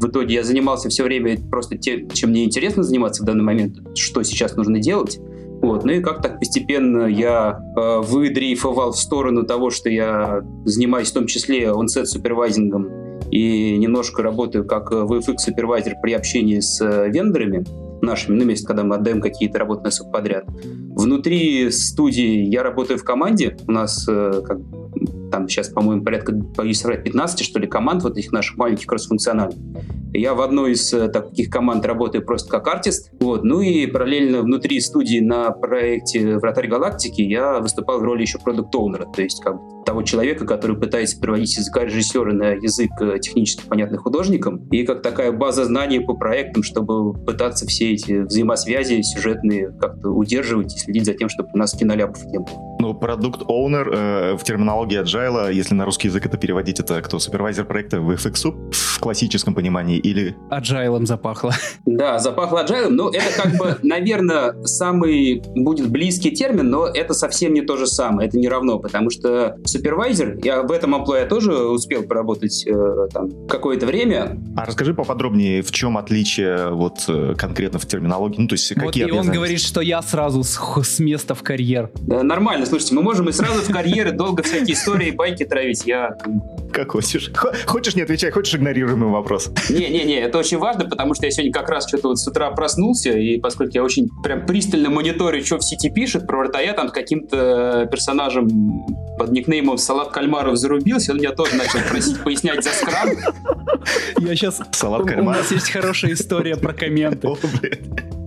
Speaker 5: в итоге я занимался все время просто тем, чем мне интересно заниматься в данный момент, что сейчас нужно делать. Вот. Ну и как так постепенно я э, выдрейфовал в сторону того, что я занимаюсь в том числе онсет супервайзингом и немножко работаю как э, VFX супервайзер при общении с э, вендорами нашими, ну, вместе, когда мы отдаем какие-то работы на субподряд. Внутри студии я работаю в команде. У нас э, как, там сейчас, по-моему, порядка, боюсь соврать, 15, что ли, команд вот этих наших маленьких кроссфункциональных. Я в одной из э, таких команд работаю просто как артист. Вот. Ну и параллельно внутри студии на проекте «Вратарь галактики» я выступал в роли еще продукт-оунера, то есть как бы того человека, который пытается переводить языка режиссера на язык э, технически понятный художникам, и как такая база знаний по проектам, чтобы пытаться все эти взаимосвязи сюжетные как-то удерживать и следить за тем, чтобы у нас киноляпов не было.
Speaker 2: Ну, продукт-оунер э, в терминологии agile, если на русский язык это переводить, это кто? Супервайзер проекта VFX в классическом понимании или...
Speaker 4: Аджайлом запахло.
Speaker 5: Да, запахло agile, но это как бы, наверное, самый будет близкий термин, но это совсем не то же самое, это не равно, потому что супервайзер, я в этом амплуа тоже успел поработать э, там какое-то время,
Speaker 2: А расскажи поподробнее, в чем отличие вот э, конкретно в терминологии, ну, то есть
Speaker 4: Вот
Speaker 2: какие
Speaker 4: и он говорит, что я сразу с, с места в карьер.
Speaker 5: Да, нормально, слушайте, мы можем и сразу в карьеры долго всякие истории, байки травить. Я...
Speaker 2: Как хочешь. Хо- Хочешь, не отвечай, хочешь, игнорируемый вопрос.
Speaker 5: Не-не-не, это очень важно, потому что я сегодня как раз что-то вот с утра проснулся, и поскольку я очень прям пристально мониторю, что в сети пишет, про вратаря там с каким-то персонажем под никнеймом Салат Кальмаров зарубился, он меня тоже начал просить пояснять за скрам.
Speaker 4: Я сейчас...
Speaker 2: Салат
Speaker 4: У
Speaker 2: кальмара.
Speaker 4: нас есть хорошая история про комменты.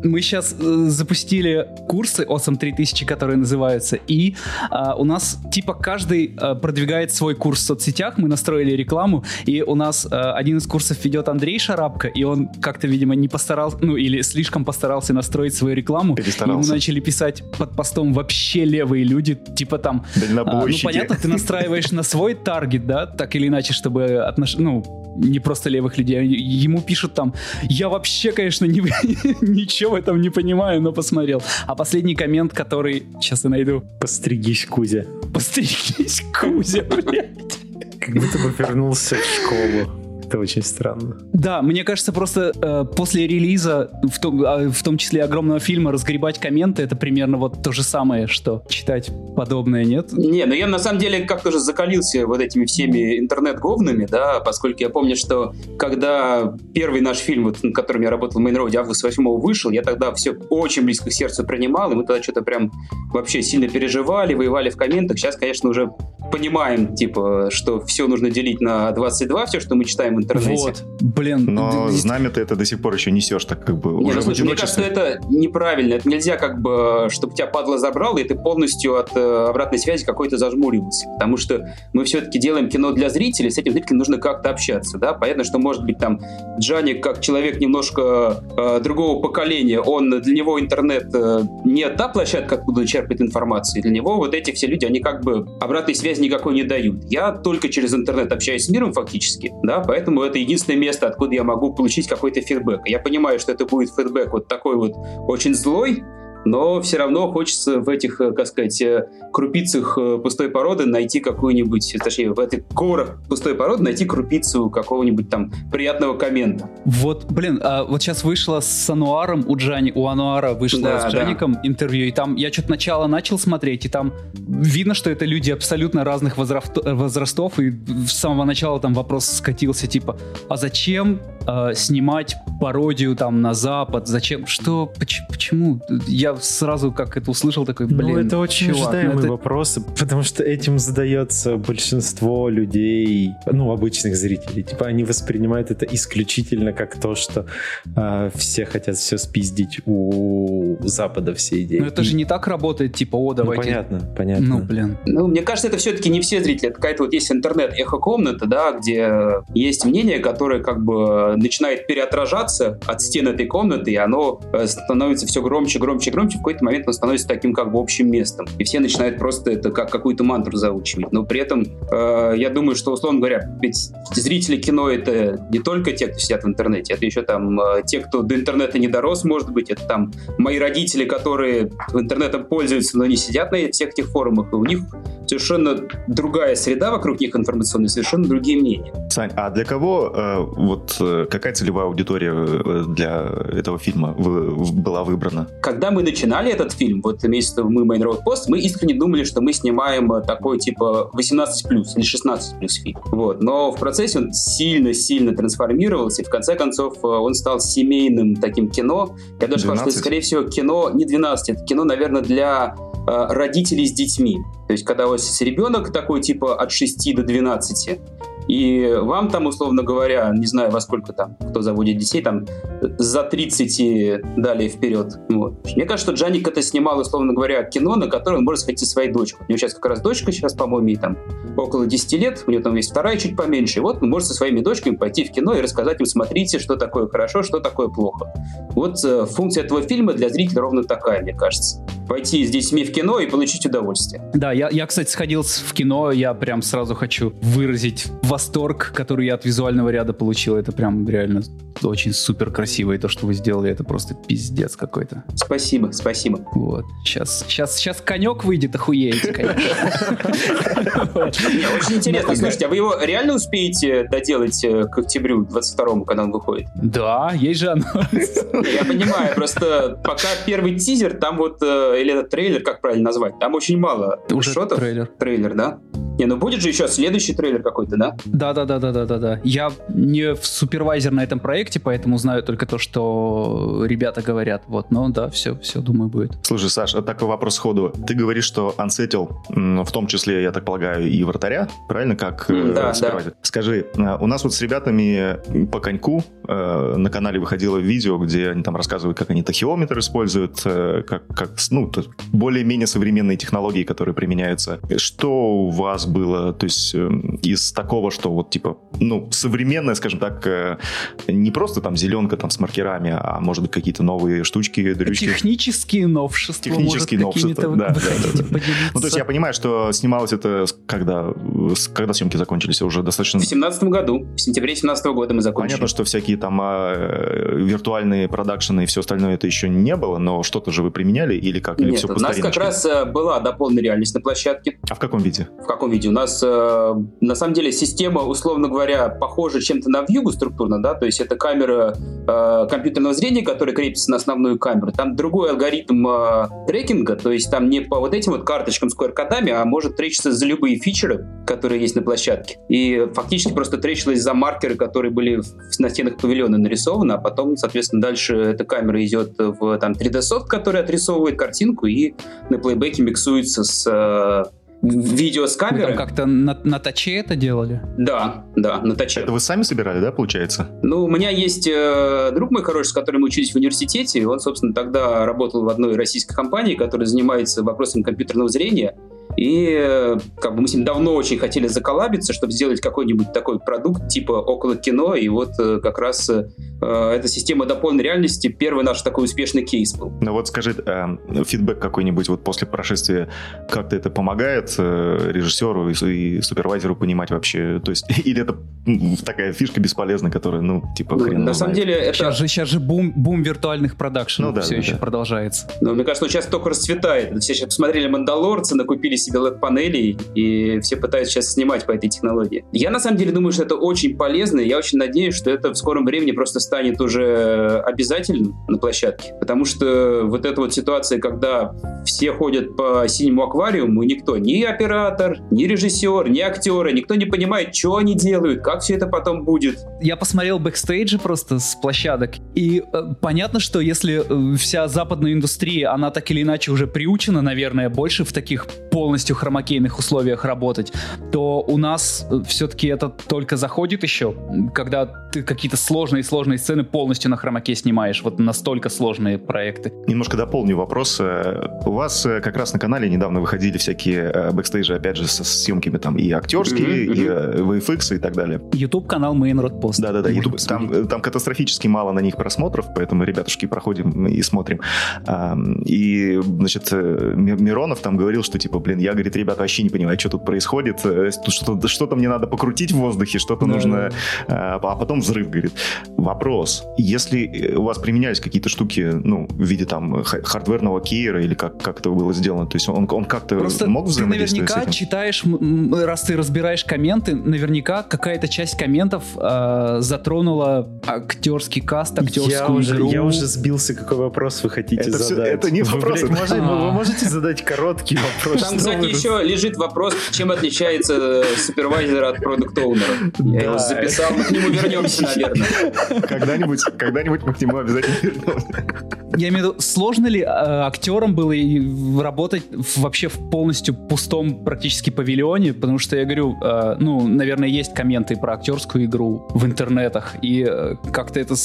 Speaker 4: Мы сейчас запустили курсы Awesome 3000, которые называются, и а, у нас типа каждый а, продвигает свой курс в соцсетях, мы настроили рекламу, и у нас а, один из курсов ведет Андрей Шарапко, и он как-то, видимо, не постарался, ну или слишком постарался настроить свою рекламу, и ему
Speaker 2: Перестарался.
Speaker 4: начали писать под постом вообще левые люди, типа там а, ну, понятно, ты настраиваешь на свой таргет, да, так или иначе, чтобы отнош... ну, не просто левых людей, а ему пишут там, я вообще, конечно, не... ничего в этом не понимаю, но посмотрел. А последний коммент, который, сейчас я найду,
Speaker 1: Постригись, Кузя.
Speaker 4: постригись, Кузя, блядь.
Speaker 1: Как будто бы вернулся в школу. Это очень странно.
Speaker 4: Да, мне кажется, просто э, после релиза, в том, э, в том числе огромного фильма, разгребать комменты, это примерно вот то же самое, что читать подобное, нет?
Speaker 5: Не, ну я на самом деле как-то уже закалился вот этими всеми интернет-говнами, да, поскольку я помню, что когда первый наш фильм, вот, над которым я работал в Мейнроуде, август 8 вышел, я тогда все очень близко к сердцу принимал, и мы тогда что-то прям вообще сильно переживали, воевали в комментах. Сейчас, конечно, уже понимаем, типа, что все нужно делить на 22, все, что мы читаем в интернете. Вот,
Speaker 4: блин.
Speaker 2: Но знамя ты это до сих пор еще несешь, так как бы
Speaker 5: Не,
Speaker 2: уже
Speaker 5: ну, слушай, мне кажется, это неправильно. Это нельзя как бы, чтобы тебя падла забрал, и ты полностью от э, обратной связи какой-то зажмуривался. Потому что мы все-таки делаем кино для зрителей, с этим зрителем нужно как-то общаться, да. Понятно, что может быть там Джаник как человек немножко э, другого поколения, он для него интернет э, не та площадка, откуда он черпает информацию. Для него вот эти все люди, они как бы обратной связи никакой не дают. Я только через интернет общаюсь с миром фактически, да, поэтому это единственное место, откуда я могу получить какой-то фидбэк. Я понимаю, что это будет фидбэк вот такой вот очень злой, но все равно хочется в этих, э, как сказать, э, крупицах э, пустой породы найти какую-нибудь, точнее, в этой корах пустой породы найти крупицу какого-нибудь там приятного коммента.
Speaker 4: Вот, блин, а вот сейчас вышло с Ануаром у Джани, у Ануара вышло да, с Джаником да. интервью, и там я что-то начало начал смотреть, и там видно, что это люди абсолютно разных возрастов, и с самого начала там вопрос скатился, типа, а зачем э, снимать пародию там на Запад, зачем, что, почему? Я сразу, как это услышал, такой, ну, блин,
Speaker 1: Ну, это очень чувак, ожидаемый ну, это... вопрос, потому что этим задается большинство людей, ну, обычных зрителей. Типа, они воспринимают это исключительно как то, что э, все хотят все спиздить у Запада все идеи.
Speaker 4: Но это же не так работает, типа, о, ну, давайте...
Speaker 1: Ну, понятно, понятно.
Speaker 4: Ну, блин.
Speaker 5: Ну, мне кажется, это все-таки не все зрители. Это какая-то вот есть интернет эхо-комната, да, где есть мнение, которое как бы начинает переотражаться от стен этой комнаты, и оно э, становится все громче, громче, громче, громче, в какой-то момент он становится таким как бы общим местом. И все начинают просто это как какую-то мантру заучивать. Но при этом э, я думаю, что, условно говоря, ведь зрители кино это не только те, кто сидят в интернете, это еще там э, те, кто до интернета не дорос, может быть, это там мои родители, которые интернетом пользуются, но не сидят на всех этих форумах, и у них совершенно другая среда вокруг них информационная, совершенно другие мнения.
Speaker 2: Сань, а для кого э, вот э, какая целевая аудитория э, для этого фильма была выбрана?
Speaker 5: Когда мы начинали этот фильм, вот имеется мы Main Road Post, мы искренне думали, что мы снимаем э, такой типа 18 плюс или 16 плюс фильм. Вот. Но в процессе он сильно-сильно трансформировался, и в конце концов э, он стал семейным таким кино. Я даже сказал, что, скорее всего, кино не 12, это кино, наверное, для э, родителей с детьми. То есть, когда у вас есть ребенок такой, типа, от 6 до 12, и вам там, условно говоря, не знаю, во сколько там, кто заводит детей, там за 30 и далее вперед. Вот. Мне кажется, что Джаник это снимал, условно говоря, кино, на которое он может сходить со своей дочкой. У него сейчас как раз дочка сейчас, по-моему, ей там около 10 лет, у нее там есть вторая чуть поменьше. И вот он может со своими дочками пойти в кино и рассказать им, смотрите, что такое хорошо, что такое плохо. Вот э, функция этого фильма для зрителя ровно такая, мне кажется. Пойти с детьми в кино и получить удовольствие.
Speaker 4: Да, я, я кстати, сходил в кино, я прям сразу хочу выразить восторг, который я от визуального ряда получил. Это прям реально очень супер красиво, и то, что вы сделали, это просто пиздец какой-то.
Speaker 5: Спасибо, спасибо.
Speaker 4: Вот. Сейчас, сейчас, сейчас конек выйдет, охуеете, конечно.
Speaker 5: Очень интересно. Слушайте, а вы его реально успеете доделать э, к октябрю 22 когда он выходит?
Speaker 4: Да, есть же оно.
Speaker 5: Я понимаю, просто пока первый тизер, там вот, э, или этот трейлер, как правильно назвать, там очень мало
Speaker 4: Уже шотов. трейлер.
Speaker 5: Трейлер, да? Не, ну будет же еще следующий трейлер какой-то, да?
Speaker 4: Да, да, да, да, да, да, да. Я не супервайзер на этом проекте, поэтому знаю только то, что ребята говорят. Вот, но да, все, все, думаю, будет.
Speaker 2: Слушай, Саш, а такой вопрос сходу. Ты говоришь, что Unsettle, в том числе, я так полагаю, и вратаря, правильно, как
Speaker 5: mm, да, да.
Speaker 2: Скажи, а, у нас вот с ребятами по коньку э, на канале выходило видео, где они там рассказывают, как они тахиометр используют, э, как, как ну, более-менее современные технологии, которые применяются. Что у вас было, то есть э, из такого, что вот типа, ну, современное, скажем так, э, не просто там зеленка там с маркерами, а может быть какие-то новые штучки, дрючки.
Speaker 4: Технические новшества.
Speaker 2: Технические
Speaker 4: может,
Speaker 2: новшества, да, да, да, да. Ну, то есть я понимаю, что снималось это когда, когда съемки закончились, уже достаточно...
Speaker 5: В семнадцатом году, в сентябре семнадцатого года мы закончили.
Speaker 2: Понятно, что всякие там а, виртуальные продакшены и все остальное это еще не было, но что-то же вы применяли или как? Или
Speaker 5: Нет,
Speaker 2: все
Speaker 5: у нас как раз э, была дополненная реальность на площадке.
Speaker 2: А в каком виде?
Speaker 5: В каком виде. У нас, э, на самом деле, система, условно говоря, похожа чем-то на вьюгу структурно, да, то есть это камера э, компьютерного зрения, которая крепится на основную камеру. Там другой алгоритм э, трекинга, то есть там не по вот этим вот карточкам с QR-кодами, а может тречиться за любые фичеры, которые есть на площадке. И фактически просто тречилась за маркеры, которые были на стенах павильона нарисованы, а потом, соответственно, дальше эта камера идет в там 3D-софт, который отрисовывает картинку и на плейбеке миксуется с э, видео с камеры.
Speaker 4: Вы как-то на, на таче это делали?
Speaker 5: Да, да, на таче.
Speaker 2: Это вы сами собирали, да, получается?
Speaker 5: Ну, у меня есть э, друг мой хороший, с которым мы учились в университете. Он, собственно, тогда работал в одной российской компании, которая занимается вопросами компьютерного зрения. И как бы мы с ним давно очень хотели заколабиться, чтобы сделать какой-нибудь такой продукт типа около кино. И вот э, как раз э, эта система дополненной реальности первый наш такой успешный кейс был.
Speaker 2: Ну вот скажи, э, фидбэк какой-нибудь вот после прошествия, как-то это помогает э, режиссеру и, и супервайзеру понимать вообще? То есть, или это такая фишка бесполезная, которая, ну, типа,
Speaker 5: ну,
Speaker 2: хрен
Speaker 5: На самом деле это...
Speaker 4: Сейчас же, сейчас же бум, бум виртуальных продакшенов ну, да, все да, еще да. продолжается.
Speaker 5: Ну, мне кажется, он сейчас только расцветает. Все сейчас посмотрели «Мандалорца», накупили себе LED-панелей, и все пытаются сейчас снимать по этой технологии. Я на самом деле думаю, что это очень полезно, и я очень надеюсь, что это в скором времени просто станет уже обязательным на площадке, потому что вот эта вот ситуация, когда все ходят по синему аквариуму, и никто, ни оператор, ни режиссер, ни актеры, никто не понимает, что они делают, как все это потом будет.
Speaker 4: Я посмотрел бэкстейджи просто с площадок, и э, понятно, что если э, вся западная индустрия, она так или иначе уже приучена, наверное, больше в таких полностью хромакейных условиях работать, то у нас э, все-таки это только заходит еще, когда ты какие-то сложные-сложные сцены полностью на хромакее снимаешь, вот настолько сложные проекты.
Speaker 2: Немножко дополню вопрос. Э, у вас как раз на канале недавно выходили всякие бэкстейджи, опять же, со съемками там и актерские, mm-hmm. и VFX и так далее.
Speaker 4: YouTube-канал Main Road Post.
Speaker 2: Да-да-да, YouTube, там, там катастрофически мало на них просмотров, поэтому, ребятушки, проходим и смотрим. И, значит, Миронов там говорил, что, типа, блин, я, говорит, ребята вообще не понимаю, что тут происходит, э, что-то, что-то мне надо покрутить в воздухе, что-то да, нужно, да. а потом взрыв, говорит. Вопрос, если э, у вас применялись какие-то штуки, ну, в виде там хардверного кейера или как, как это было сделано, то есть он, он как-то
Speaker 4: Просто
Speaker 2: мог взаимодействовать
Speaker 4: ты наверняка читаешь, раз ты разбираешь комменты, наверняка какая-то часть комментов э, затронула актерский каст, актерскую
Speaker 1: я уже,
Speaker 4: игру.
Speaker 1: Я уже сбился, какой вопрос вы хотите
Speaker 2: это
Speaker 1: задать.
Speaker 2: Все, это не вопрос.
Speaker 1: Вы, блядь, можете, вы можете задать короткий вопрос?
Speaker 5: Там, кстати, еще лежит вопрос, чем отличается супервайзер от продукт оунера Я его записал, мы к нему вернемся, наверное.
Speaker 2: Когда-нибудь, когда-нибудь мы к нему обязательно вернемся.
Speaker 4: Я имею в виду, сложно ли э, актерам было и работать вообще в полностью пустом практически павильоне? Потому что я говорю, э, ну, наверное, есть комменты про актерскую игру в интернетах, и э, как-то это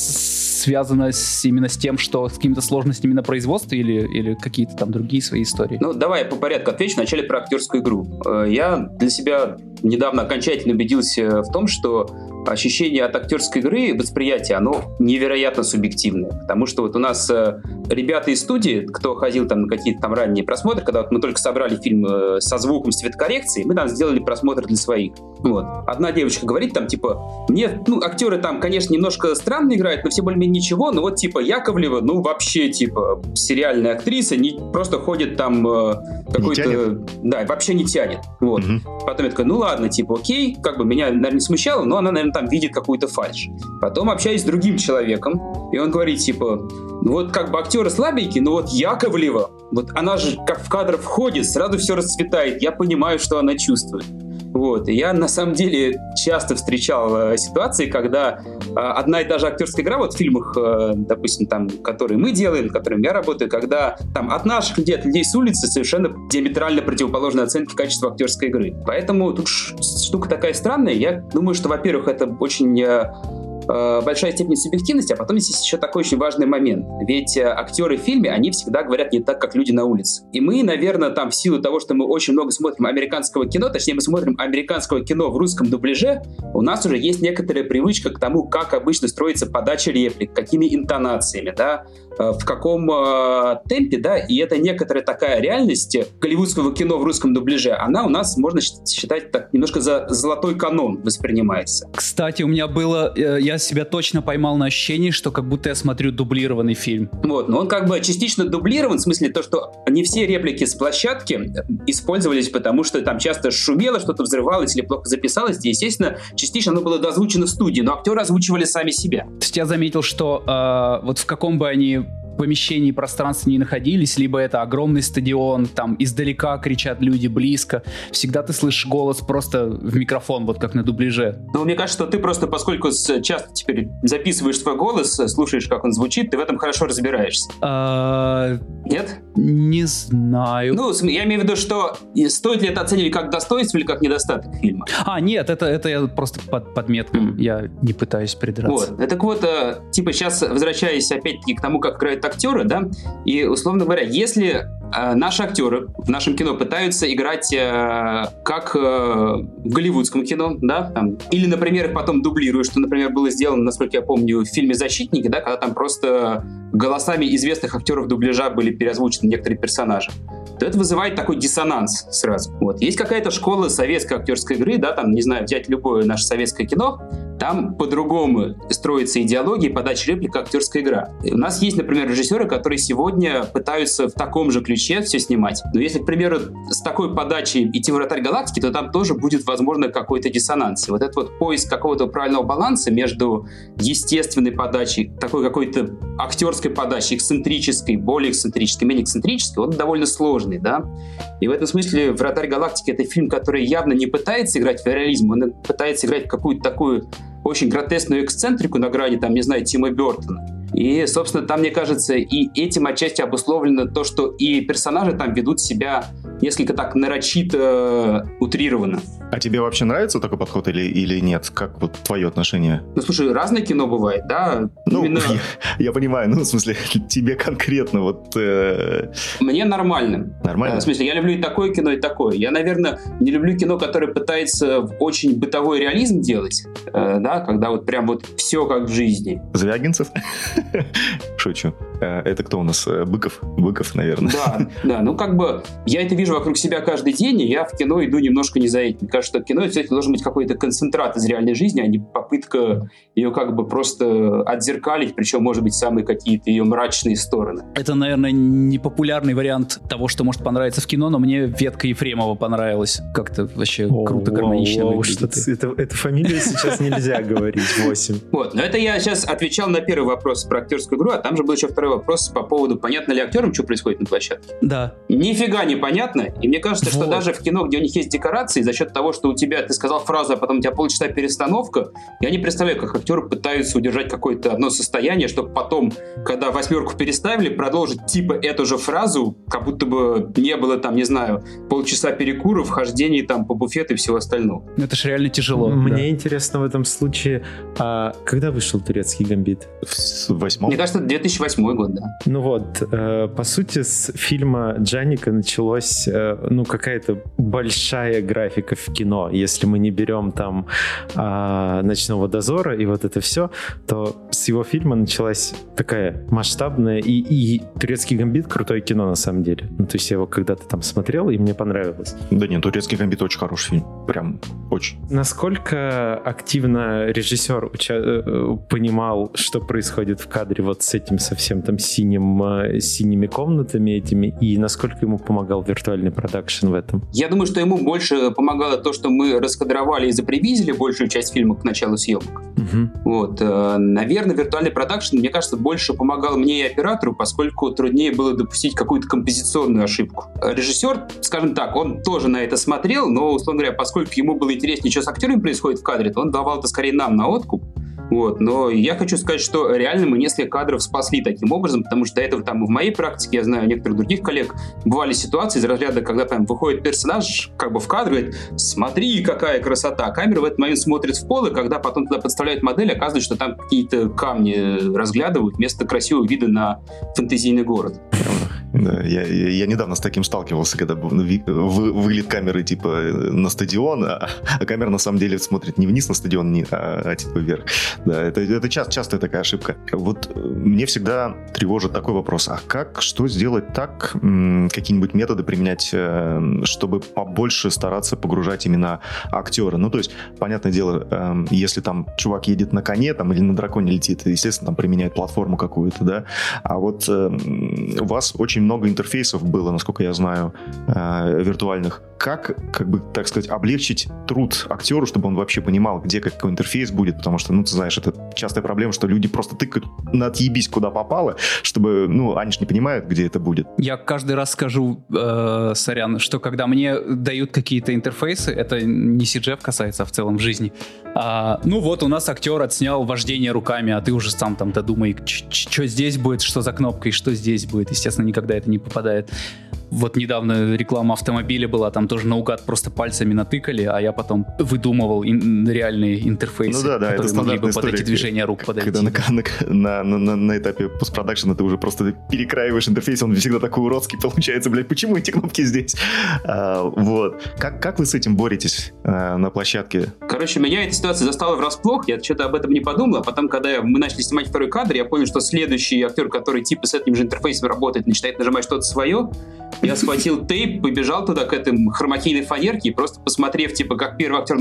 Speaker 4: связано с, именно с тем, что с какими-то сложностями на производстве или, или какие-то там другие свои истории?
Speaker 5: Ну, давай я по порядку отвечу. Вначале про актерскую игру. Э, я для себя недавно окончательно убедился в том, что ощущение от актерской игры, восприятие, оно невероятно субъективное. Потому что вот у нас э, ребята из студии, кто ходил там на какие-то там ранние просмотры, когда вот мы только собрали фильм э, со звуком, с цветокоррекцией, мы там сделали просмотр для своих. Вот. Одна девочка говорит там, типа, мне, ну, актеры там, конечно, немножко странно играют, но все более-менее ничего, но вот, типа, Яковлева, ну, вообще, типа, сериальная актриса, не, просто ходит там э, какой-то... Да, вообще не тянет. Вот. Угу. Потом я такой, ну, ладно, типа, окей, как бы меня, наверное, не смущало, но она, наверное, там видит какую-то фальш. Потом общаюсь с другим человеком, и он говорит, типа, ну вот как бы актеры слабенькие, но вот Яковлева, вот она же как в кадр входит, сразу все расцветает, я понимаю, что она чувствует. Вот. И я на самом деле часто встречал э, ситуации, когда э, одна и та же актерская игра, вот в фильмах, э, допустим, там, которые мы делаем, которыми я работаю, когда там от наших людей, от людей с улицы совершенно диаметрально противоположные оценки качества актерской игры. Поэтому тут штука такая странная. Я думаю, что, во-первых, это очень э, большая степень субъективности, а потом здесь еще такой очень важный момент. Ведь э, актеры в фильме, они всегда говорят не так, как люди на улице. И мы, наверное, там в силу того, что мы очень много смотрим американского кино, точнее, мы смотрим американского кино в русском дубляже, у нас уже есть некоторая привычка к тому, как обычно строится подача реплик, какими интонациями, да, Э, в каком э, темпе, да, и это некоторая такая реальность голливудского кино в русском дубляже, она у нас, можно считать, так немножко за золотой канон воспринимается.
Speaker 4: Кстати, у меня было, э, я себя точно поймал на ощущении, что как будто я смотрю дублированный фильм.
Speaker 5: Вот, но он как бы частично дублирован, в смысле то, что не все реплики с площадки использовались, потому что там часто шумело, что-то взрывалось или плохо записалось, и, естественно, частично оно было дозвучено в студии, но актеры озвучивали сами себя.
Speaker 4: То есть я заметил, что э, вот в каком бы они помещении пространстве не находились, либо это огромный стадион, там издалека кричат люди, близко. Всегда ты слышишь голос просто в микрофон, вот как на дубляже.
Speaker 5: Ну, мне кажется, что ты просто, поскольку часто теперь записываешь свой голос, слушаешь, как он звучит, ты в этом хорошо разбираешься.
Speaker 4: А...
Speaker 5: Нет?
Speaker 4: Не знаю.
Speaker 5: Ну, я имею в виду, что стоит ли это оценивать как достоинство или как недостаток фильма?
Speaker 4: А, нет, это, это я просто под, подметка. Mm. Я не пытаюсь придраться.
Speaker 5: Вот. Так вот, э, типа сейчас, возвращаясь опять-таки к тому, как играет актеры, да, и, условно говоря, если э, наши актеры в нашем кино пытаются играть э, как э, в голливудском кино, да, там, или, например, их потом дублируют, что, например, было сделано, насколько я помню, в фильме «Защитники», да, когда там просто голосами известных актеров дубляжа были переозвучены некоторые персонажи то это вызывает такой диссонанс сразу. Вот. Есть какая-то школа советской актерской игры, да, там, не знаю, взять любое наше советское кино, там по-другому строится идеология подача реплик актерская игра. У нас есть, например, режиссеры, которые сегодня пытаются в таком же ключе все снимать. Но если, к примеру, с такой подачей идти в «Вратарь галактики», то там тоже будет, возможно, какой-то диссонанс. И вот этот вот поиск какого-то правильного баланса между естественной подачей, такой какой-то актерской подачей, эксцентрической, более эксцентрической, менее эксцентрической, он довольно сложный, да. И в этом смысле «Вратарь галактики» — это фильм, который явно не пытается играть в реализм, он пытается играть в какую-то такую очень гротесную эксцентрику на грани, там, не знаю, Тима Бертона. И, собственно, там, мне кажется, и этим отчасти обусловлено то, что и персонажи там ведут себя несколько так нарочито утрированно.
Speaker 2: А тебе вообще нравится такой подход или, или нет? Как вот твое отношение?
Speaker 5: Ну, слушай, разное кино бывает, да?
Speaker 2: Ну, Именно... я, я понимаю, ну, в смысле, тебе конкретно вот... Э...
Speaker 5: Мне нормально.
Speaker 2: Нормально?
Speaker 5: В смысле, я люблю и такое кино, и такое. Я, наверное, не люблю кино, которое пытается очень бытовой реализм делать, э, да, когда вот прям вот все как в жизни.
Speaker 2: Звягинцев? Шучу. Э, это кто у нас? Э, Быков? Быков, наверное.
Speaker 5: Да, да. Ну, как бы, я это вижу вокруг себя каждый день, и я в кино иду немножко не за этим. Кажется, что кино все-таки должен быть какой-то концентрат из реальной жизни, а не попытка ее как бы просто отзеркалить, причем, может быть, самые какие-то ее мрачные стороны.
Speaker 4: Это, наверное, непопулярный вариант того, что может понравиться в кино, но мне ветка Ефремова понравилась. Как-то вообще круто, гармонично выглядит.
Speaker 1: Это, это фамилию сейчас нельзя говорить, 8.
Speaker 5: Вот, но это я сейчас отвечал на первый вопрос про актерскую игру, а там же был еще второй вопрос по поводу, понятно ли актерам, что происходит на площадке.
Speaker 4: Да.
Speaker 5: Нифига не понятно, и мне кажется, что даже в кино, где у них есть декорации, за счет того, что у тебя, ты сказал фразу, а потом у тебя полчаса перестановка, я не представляю, как актеры пытаются удержать какое-то одно состояние, чтобы потом, когда восьмерку переставили, продолжить типа эту же фразу, как будто бы не было там, не знаю, полчаса перекура, вхождений там по буфету и всего остального.
Speaker 4: Ну, это же реально тяжело.
Speaker 1: Мне да. интересно в этом случае, а когда вышел турецкий гамбит?
Speaker 2: В восьмом?
Speaker 5: Мне кажется, 2008 год, да.
Speaker 1: Ну вот, э, по сути, с фильма Джаника началось, э, ну, какая-то большая графика в кино. Если мы не берем там э, «Ночного дозора» и вот это все, то с его фильма началась такая масштабная и, и «Турецкий гамбит» крутое кино на самом деле. Ну, то есть я его когда-то там смотрел, и мне понравилось.
Speaker 2: Да нет, «Турецкий гамбит» очень хороший фильм. Прям очень.
Speaker 1: Насколько активно режиссер уча- э, понимал, что происходит в кадре вот с этим совсем там синим, э, синими комнатами этими, и насколько ему помогал виртуальный продакшн в этом?
Speaker 5: Я думаю, что ему больше помогало то, что мы раскадровали и запревизили большую часть фильма к началу съемок. Угу. Вот. Э, наверное, виртуальный продакшн, мне кажется, больше помогал мне и оператору, поскольку труднее было допустить какую-то композиционную ошибку. Режиссер, скажем так, он тоже на это смотрел, но, условно говоря, поскольку ему было интереснее, что с актерами происходит в кадре, то он давал это скорее нам на откуп. Вот. Но я хочу сказать, что реально мы несколько кадров спасли таким образом, потому что до этого там в моей практике, я знаю некоторых других коллег, бывали ситуации из разряда, когда там выходит персонаж как бы в кадр, говорит, смотри, какая красота. Камера в этот момент смотрит в пол, и когда потом туда подставляют модель, оказывается, что там какие-то камни разглядывают вместо красивого вида на фэнтезийный город.
Speaker 2: Да, я, я, недавно с таким сталкивался, когда вы, вы, выглядит камеры типа на стадион, а, а камера на самом деле смотрит не вниз на стадион, не, а, а типа вверх. Да, это, это часто, частая такая ошибка. Вот э, мне всегда тревожит такой вопрос, а как, что сделать так, какие-нибудь методы применять, э, чтобы побольше стараться погружать именно актера? Ну, то есть, понятное дело, эм, если там чувак едет на коне там, или на драконе летит, естественно, там применяет платформу какую-то, да, а вот у вас очень много интерфейсов было, насколько я знаю, э, виртуальных. Как, как бы, так сказать, облегчить труд актеру, чтобы он вообще понимал, где какой интерфейс будет, потому что, ну, ты знаешь, это частая проблема, что люди просто тыкают на отъебись, куда попало, чтобы, ну, они же не понимают, где это будет.
Speaker 4: Я каждый раз скажу, э, сорян, что когда мне дают какие-то интерфейсы, это не CGF касается, а в целом в жизни, а, ну вот, у нас актер отснял вождение руками, а ты уже сам там додумай, что здесь будет, что за кнопкой, что здесь будет. Естественно, никогда это не попадает. Вот недавно реклама автомобиля была, там тоже наугад просто пальцами натыкали, а я потом выдумывал ин- реальные интерфейсы,
Speaker 2: ну, да, да,
Speaker 4: которые
Speaker 2: это
Speaker 4: могли бы
Speaker 2: история,
Speaker 4: под эти движения рук подойти.
Speaker 2: Когда на, на, на, на, на этапе постпродакшена ты уже просто перекраиваешь интерфейс, он всегда такой уродский получается, блядь, почему эти кнопки здесь? А, вот. Как, как вы с этим боретесь а, на площадке?
Speaker 5: Короче, меня эта ситуация застала врасплох, я что-то об этом не подумал, а потом, когда мы начали снимать второй кадр, я понял, что следующий актер, который типа с этим же интерфейсом работает, начинает нажимать что-то свое, я схватил тейп, побежал туда к этой хромакейной фанерке и просто посмотрев, типа, как первый актер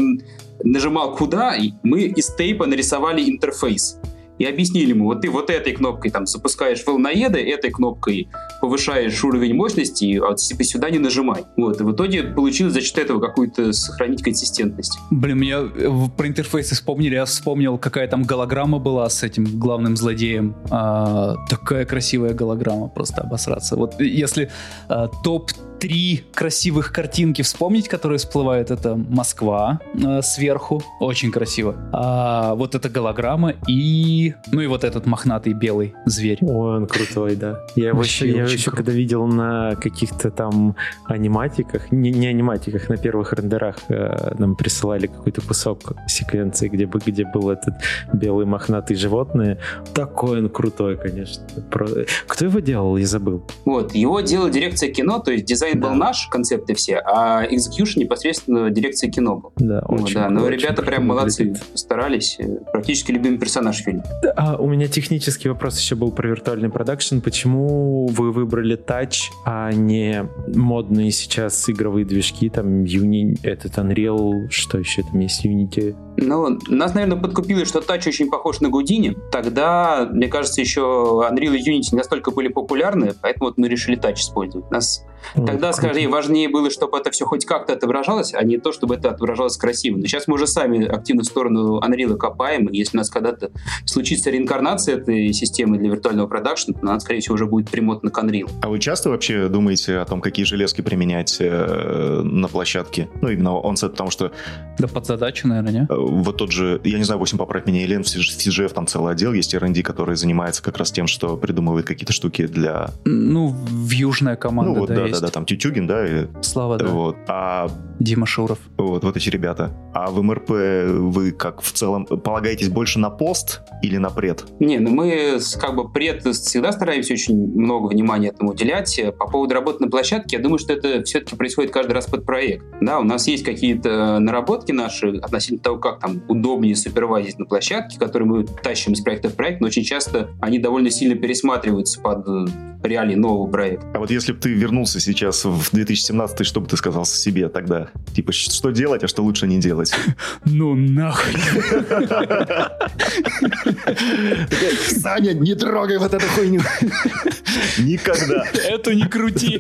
Speaker 5: нажимал куда, мы из тейпа нарисовали интерфейс и объяснили ему, вот ты вот этой кнопкой там запускаешь волноеды, этой кнопкой повышаешь уровень мощности, а типа сюда не нажимай. Вот, и в итоге получилось за счет этого какую-то сохранить консистентность.
Speaker 4: Блин, меня э, про интерфейсы вспомнили, я вспомнил, какая там голограмма была с этим главным злодеем. А, такая красивая голограмма, просто обосраться. Вот если а, топ три красивых картинки вспомнить, которые всплывают. Это Москва э, сверху, очень красиво. А, вот эта голограмма и... Ну и вот этот мохнатый белый зверь.
Speaker 1: Ой, он крутой, да. Я его еще, я еще когда видел на каких-то там аниматиках, не, не аниматиках, на первых рендерах э, нам присылали какой-то кусок секвенции, где, бы, где был этот белый мохнатый животное. Такой он крутой, конечно. Про... Кто его делал, я забыл.
Speaker 5: Вот, его делала дирекция кино, то есть дизайн да. был наш, концепты все, а execution непосредственно дирекция кино был.
Speaker 1: Да,
Speaker 5: очень, да. Но очень ребята прям молодцы, старались. Э, практически любимый персонаж фильма.
Speaker 1: А, у меня технический вопрос еще был про виртуальный продакшн. Почему вы выбрали Touch, а не модные сейчас игровые движки, там Uni, этот Unreal, что еще там есть, Unity?
Speaker 5: Ну, нас, наверное, подкупило, что Touch очень похож на Гудини. Тогда, мне кажется, еще Unreal и Unity настолько были популярны, поэтому вот мы решили Touch использовать. Нас тогда, скорее, важнее было, чтобы это все хоть как-то отображалось, а не то, чтобы это отображалось красиво. Но сейчас мы уже сами активно в сторону Unreal копаем, и если у нас когда-то случится реинкарнация этой системы для виртуального продакшена, то она, скорее всего, уже будет примотана к Unreal.
Speaker 2: А вы часто вообще думаете о том, какие железки применять э, на площадке? Ну, именно онсет, потому что...
Speaker 4: Да под задачу, наверное, не? Э,
Speaker 2: вот тот же, я не знаю, 8 поправь меня, Елен, в CGF там целый отдел есть R&D, который занимается как раз тем, что придумывает какие-то штуки для...
Speaker 4: Ну, в южная команда,
Speaker 2: ну, вот,
Speaker 4: да,
Speaker 2: да,
Speaker 4: есть.
Speaker 2: Да, да, там Тютюгин, да? И,
Speaker 4: Слава, да.
Speaker 2: Вот. А
Speaker 4: Дима Шуров.
Speaker 2: Вот, вот эти ребята. А в МРП вы как в целом полагаетесь больше на пост или на пред?
Speaker 5: Не, ну мы как бы пред всегда стараемся очень много внимания этому уделять. По поводу работы на площадке, я думаю, что это все-таки происходит каждый раз под проект. Да, у нас есть какие-то наработки наши относительно того, как там удобнее супервайзить на площадке, которые мы тащим из проекта в проект, но очень часто они довольно сильно пересматриваются под реалии нового проекта.
Speaker 2: А вот если бы ты вернулся сейчас в 2017, что бы ты сказал себе тогда? Типа, что делать, а что лучше не делать?
Speaker 4: Ну нахуй.
Speaker 2: Саня, не трогай вот эту хуйню. Никогда.
Speaker 4: Это не крути.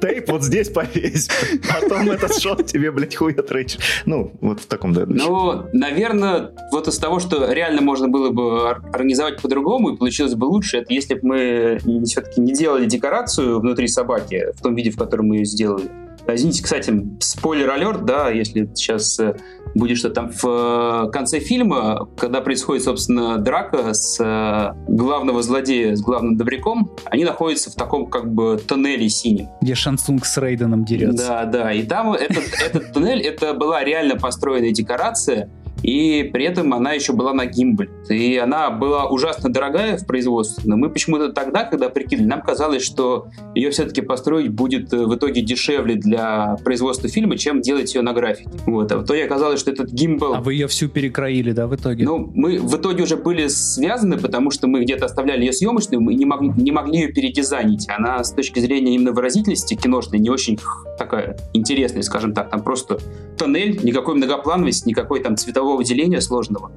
Speaker 2: Тейп вот здесь повесь. Потом этот шот тебе, блядь, хуй отречь. Ну, вот в таком, да.
Speaker 5: Ну, наверное, вот из того, что реально можно было бы организовать по-другому и получилось бы лучше, это если бы мы все-таки не делали декорацию внутри собаки в том виде, в котором мы ее сделали. Извините, кстати, спойлер-алерт, да, если сейчас э, будет что там в э, конце фильма, когда происходит, собственно, драка с э, главного злодея, с главным добряком, они находятся в таком как бы тоннеле синем.
Speaker 4: Где Шансунг с Рейденом дерется.
Speaker 5: Да, да, и там этот, этот туннель, это была реально построенная декорация, и при этом она еще была на гимбале. И она была ужасно дорогая в производстве, но мы почему-то тогда, когда прикинули, нам казалось, что ее все-таки построить будет э, в итоге дешевле для производства фильма, чем делать ее на графике. Вот. А в итоге оказалось, что этот гимбал...
Speaker 4: А вы ее всю перекроили, да, в итоге?
Speaker 5: Ну, мы в итоге уже были связаны, потому что мы где-то оставляли ее съемочную, мы не могли, не могли ее передизайнить. Она с точки зрения именно выразительности киношной не очень такая интересная, скажем так. Там просто тоннель, никакой многоплановости, никакой там цветового деления сложного.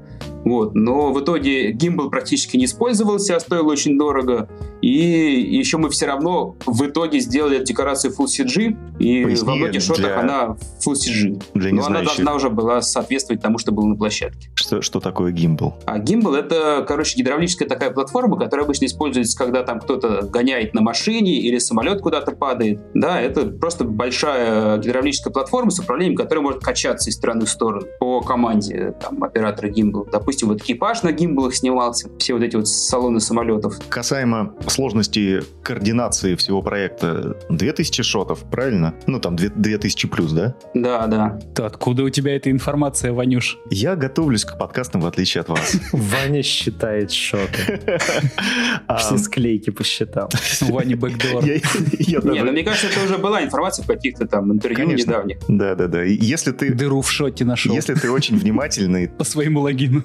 Speaker 5: Вот. Но в итоге гимбал практически не использовался, а стоил очень дорого. И еще мы все равно в итоге сделали декорацию Full CG, и Поясни во многих шотах для... она Full CG. Для Но она должна уже была соответствовать тому, что было на площадке.
Speaker 2: Что, что такое гимбал?
Speaker 5: А гимбал — это, короче, гидравлическая такая платформа, которая обычно используется, когда там кто-то гоняет на машине или самолет куда-то падает. Да, это просто большая гидравлическая платформа с управлением, которая может качаться из стороны в сторону по команде там, оператора гимбал. Допустим, вот экипаж на гимбалах снимался, все вот эти вот салоны самолетов.
Speaker 2: Касаемо сложности координации всего проекта, 2000 шотов, правильно? Ну, там 2000 плюс, да?
Speaker 5: Да, да.
Speaker 4: То откуда у тебя эта информация, Ванюш?
Speaker 2: Я готовлюсь к подкастам, в отличие от вас.
Speaker 1: Ваня считает шоты. Все склейки посчитал.
Speaker 4: Ваня бэкдор.
Speaker 5: Не, ну мне кажется, это уже была информация в каких-то там интервью недавних.
Speaker 2: Да, да, да. Если ты...
Speaker 4: Дыру в шоте нашел.
Speaker 2: Если ты очень внимательный...
Speaker 4: По своему логину.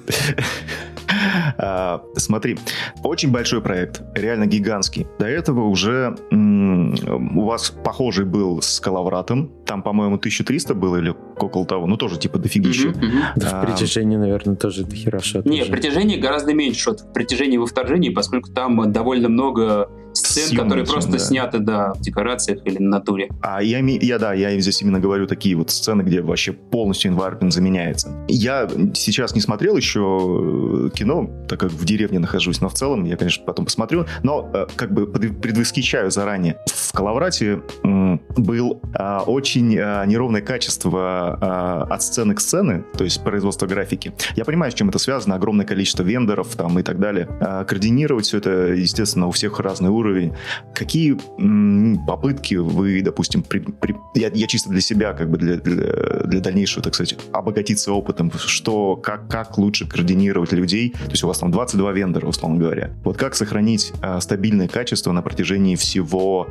Speaker 2: А, смотри, очень большой проект, реально гигантский. До этого уже у вас похожий был с Калавратом. Там, по-моему, 1300 было или около того. Ну, тоже типа дофигища.
Speaker 1: Да, в притяжении, наверное, тоже дохера шот.
Speaker 5: Не, в притяжении гораздо меньше шот. В притяжении во вторжении, поскольку там довольно много сцен, Съемки, которые просто да. сняты, да, в декорациях или на натуре.
Speaker 2: А я, я, да, я здесь именно говорю такие вот сцены, где вообще полностью environment заменяется. Я сейчас не смотрел еще э, кино, так как в деревне нахожусь, но в целом я, конечно, потом посмотрю, но э, как бы предвосхищаю заранее. В Калаврате был а, очень а, неровное качество а, от сцены к сцене, то есть производство графики. Я понимаю, с чем это связано, огромное количество вендоров там и так далее. Координировать все это, естественно, у всех разный уровень. Какие попытки вы, допустим, при, при, я, я чисто для себя, как бы для, для, для дальнейшего, так сказать, обогатиться опытом, что, как, как лучше координировать людей, то есть у вас там 22 вендора, условно говоря. Вот как сохранить стабильное качество на протяжении всего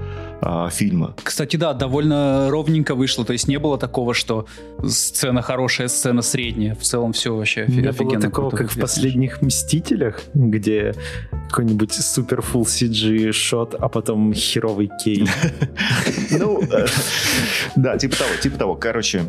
Speaker 2: фильма?
Speaker 4: Кстати, да, довольно ровненько вышло. То есть не было такого, что сцена хорошая, сцена средняя. В целом все вообще
Speaker 1: Не было такого, как в последних «Мстителях», где какой-нибудь супер full CG шот, а потом херовый кей.
Speaker 2: Ну, э, да, типа того, типа того. Короче,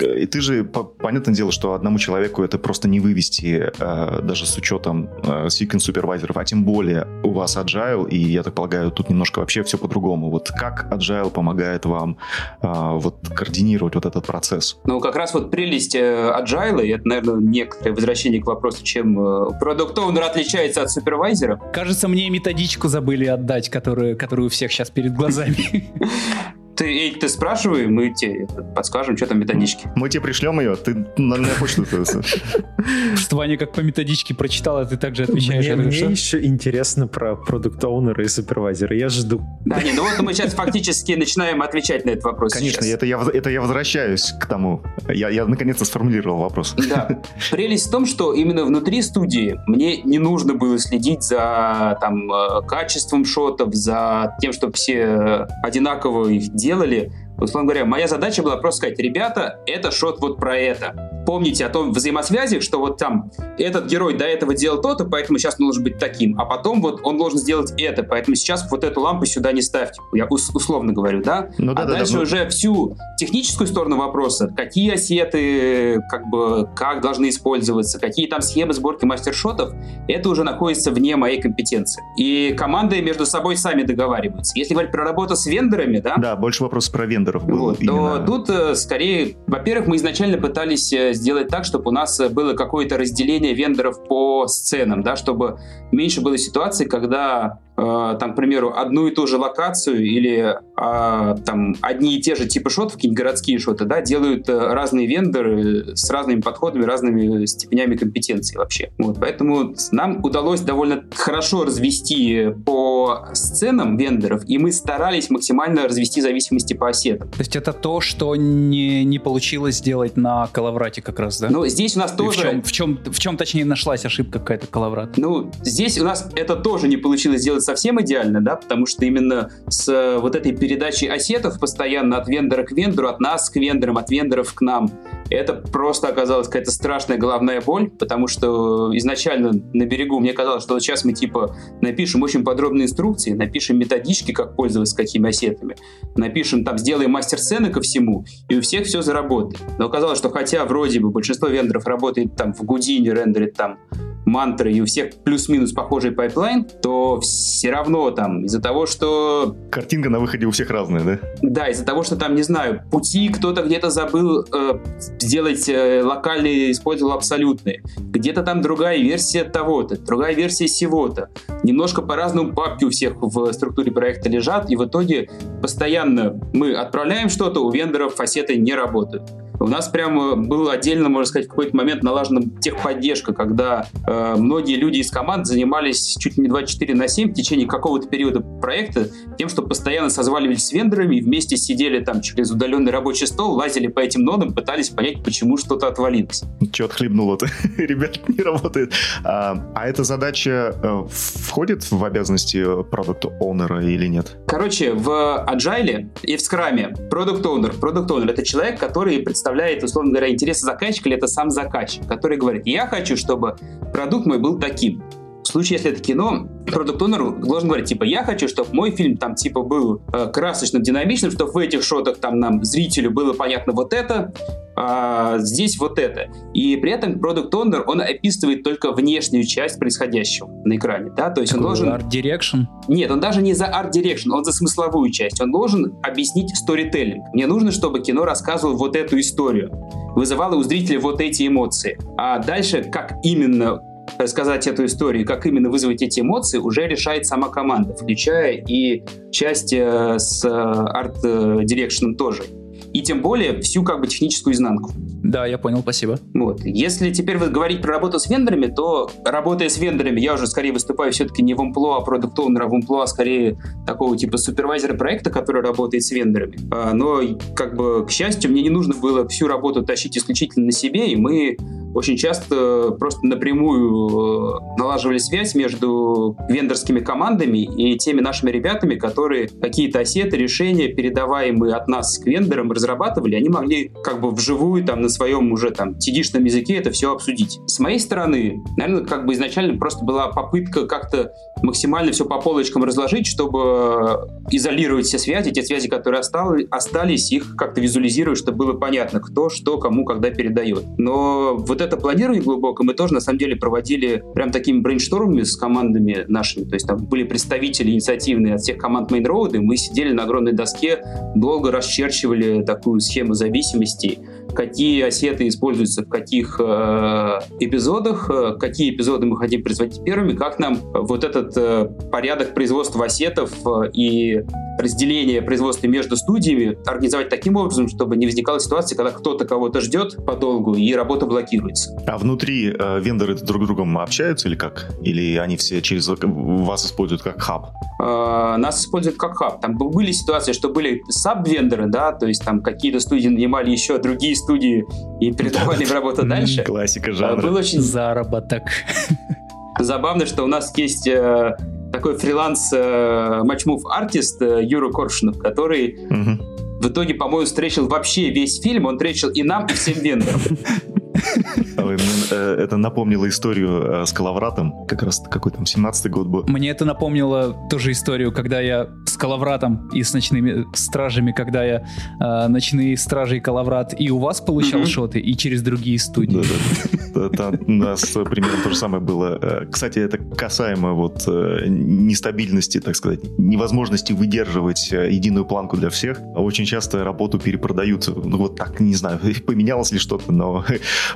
Speaker 2: и ты же, понятное дело, что одному человеку это просто не вывести, э, даже с учетом э, sequence супервайзеров, а тем более у вас agile, и я так полагаю, тут немножко вообще все по-другому. Вот как agile помогает вам вот координировать вот этот процесс?
Speaker 5: Ну, как раз вот прелесть agile, и это, наверное, некоторое возвращение к вопросу, чем продукт оунер отличается от супервайзера.
Speaker 4: Кажется, мне методичку забыли отдать, которую, которую у всех сейчас перед глазами.
Speaker 5: Ты, эй, ты спрашивай, мы тебе подскажем, что там методички.
Speaker 2: Мы тебе пришлем ее, ты на, на почту.
Speaker 4: Что Ваня как по методичке прочитал, а ты также отвечаешь.
Speaker 1: Мне, еще интересно про продукт оунера и супервайзера. Я жду.
Speaker 5: Да, не, ну вот мы сейчас фактически начинаем отвечать на этот вопрос.
Speaker 2: Конечно, это я, это я возвращаюсь к тому. Я, я наконец-то сформулировал вопрос.
Speaker 5: Да. Прелесть в том, что именно внутри студии мне не нужно было следить за там, э, качеством шотов, за тем, чтобы все одинаково их делали делали, условно говоря, моя задача была просто сказать, ребята, это шот вот про это помните о том взаимосвязи, что вот там этот герой до этого делал то-то, поэтому сейчас он должен быть таким, а потом вот он должен сделать это, поэтому сейчас вот эту лампу сюда не ставьте. Я ус- условно говорю, да? Ну, да а да, дальше да, уже всю техническую сторону вопроса, какие осеты, как бы, как должны использоваться, какие там схемы сборки мастершотов, это уже находится вне моей компетенции. И команды между собой сами договариваются. Если говорить про работу с вендорами, да?
Speaker 2: Да, больше вопрос про вендоров был.
Speaker 5: Вот, именно... то тут э, скорее, во-первых, мы изначально пытались э, сделать так, чтобы у нас было какое-то разделение вендоров по сценам, да, чтобы меньше было ситуаций, когда э, там, к примеру, одну и ту же локацию или э, там одни и те же типы шотов, какие-нибудь городские шоты, да, делают э, разные вендоры с разными подходами, разными степенями компетенции вообще. Вот, поэтому нам удалось довольно хорошо развести по сценам вендоров, и мы старались максимально развести зависимости по ассетам.
Speaker 4: То есть это то, что не, не получилось сделать на Калаврате как раз, да?
Speaker 5: Ну, здесь у нас тоже...
Speaker 4: В чем, в, чем, в чем, точнее, нашлась ошибка какая-то Калаврат?
Speaker 5: Ну, здесь у нас это тоже не получилось сделать совсем идеально, да, потому что именно с вот этой передачей ассетов постоянно от вендора к вендору, от нас к вендорам, от вендоров к нам, это просто оказалась какая-то страшная головная боль, потому что изначально на берегу мне казалось, что вот сейчас мы типа напишем очень подробные инструкции, напишем методички, как пользоваться какими ассетами, напишем там, сделаем мастер-сцены ко всему, и у всех все заработает. Но оказалось, что хотя вроде бы большинство вендоров работает там в Гудине, рендерит там мантрой, и у всех плюс-минус похожий пайплайн, то все равно там из-за того, что...
Speaker 2: Картинка на выходе у всех разная, да?
Speaker 5: Да, из-за того, что там, не знаю, пути кто-то где-то забыл э, сделать э, локальные, использовал абсолютные. Где-то там другая версия того-то, другая версия сего-то. Немножко по-разному папки у всех в структуре проекта лежат, и в итоге постоянно мы отправляем что-то, у вендоров фасеты не работают. У нас прямо был отдельно, можно сказать, в какой-то момент налажена техподдержка, когда э, многие люди из команд занимались чуть ли не 24 на 7 в течение какого-то периода проекта тем, что постоянно созванивались с вендорами и вместе сидели там через удаленный рабочий стол, лазили по этим нодам, пытались понять, почему что-то отвалилось.
Speaker 2: Че отхлебнуло-то? Ребят, не работает. А, а эта задача э, входит в обязанности продукта оунера или нет?
Speaker 5: Короче, в Agile и в Scrum продукт оунер продукт оунер это человек, который представляет представляет, условно говоря, интересы заказчика, или это сам заказчик, который говорит, я хочу, чтобы продукт мой был таким. В случае, если это кино, продукт онер должен говорить, типа, я хочу, чтобы мой фильм там, типа, был э, красочным, динамичным, чтобы в этих шотах там нам, зрителю, было понятно вот это, а здесь вот это. И при этом продукт онер он описывает только внешнюю часть происходящего на экране, да, то есть Такой он должен...
Speaker 4: Art Direction?
Speaker 5: Нет, он даже не за Art Direction, он за смысловую часть. Он должен объяснить сторителлинг. Мне нужно, чтобы кино рассказывало вот эту историю, вызывало у зрителя вот эти эмоции. А дальше, как именно рассказать эту историю, как именно вызвать эти эмоции, уже решает сама команда, включая и часть э, с арт-дирекшеном тоже. И тем более всю как бы техническую изнанку.
Speaker 4: Да, я понял, спасибо.
Speaker 5: Вот. Если теперь вы говорить про работу с вендорами, то работая с вендорами, я уже скорее выступаю все-таки не в амплуа а продукт а в амплуа скорее такого типа супервайзера проекта, который работает с вендорами. А, но, как бы, к счастью, мне не нужно было всю работу тащить исключительно на себе, и мы очень часто просто напрямую э, налаживали связь между вендорскими командами и теми нашими ребятами, которые какие-то осеты, решения, передаваемые от нас к вендорам, разрабатывали, они могли как бы вживую там на своем уже там тидишном языке это все обсудить. С моей стороны, наверное, как бы изначально просто была попытка как-то максимально все по полочкам разложить, чтобы изолировать все связи, те связи, которые остались, их как-то визуализировать, чтобы было понятно, кто, что, кому, когда передает. Но вот это планирование глубоко мы тоже, на самом деле, проводили прям такими брейнштормами с командами нашими. То есть там были представители инициативные от всех команд Main Road, и мы сидели на огромной доске, долго расчерчивали такую схему зависимостей, какие осеты используются в каких э, эпизодах, э, какие эпизоды мы хотим производить первыми, как нам вот этот э, порядок производства осетов э, и разделение производства между студиями организовать таким образом, чтобы не возникала ситуация, когда кто-то кого-то ждет подолгу и работа блокируется.
Speaker 2: А внутри э, вендоры друг с другом общаются или как? Или они все через вас используют как хаб?
Speaker 5: Э, нас используют как хаб. Там были ситуации, что были саб-вендоры, да, то есть там какие-то студии нанимали еще другие студии и передавали им работу дальше.
Speaker 2: Классика жанра.
Speaker 4: Был очень заработок.
Speaker 5: Забавно, что у нас есть э, такой фриланс э, матчмув артист э, Юра Коршунов, который угу. в итоге, по-моему, встретил вообще весь фильм, он встретил и нам, и всем вендорам.
Speaker 2: Э, это напомнило историю э, с Калавратом, как раз какой там 17-й год был.
Speaker 4: Мне это напомнило тоже историю, когда я с Калавратом и с ночными стражами, когда я э, ночные стражи и Калаврат и у вас получал шоты, и через другие студии.
Speaker 2: Да-да. У нас примерно то же самое было. Кстати, это касаемо вот нестабильности, так сказать, невозможности выдерживать единую планку для всех. Очень часто работу перепродают, ну вот так, не знаю, поменялось ли что-то, но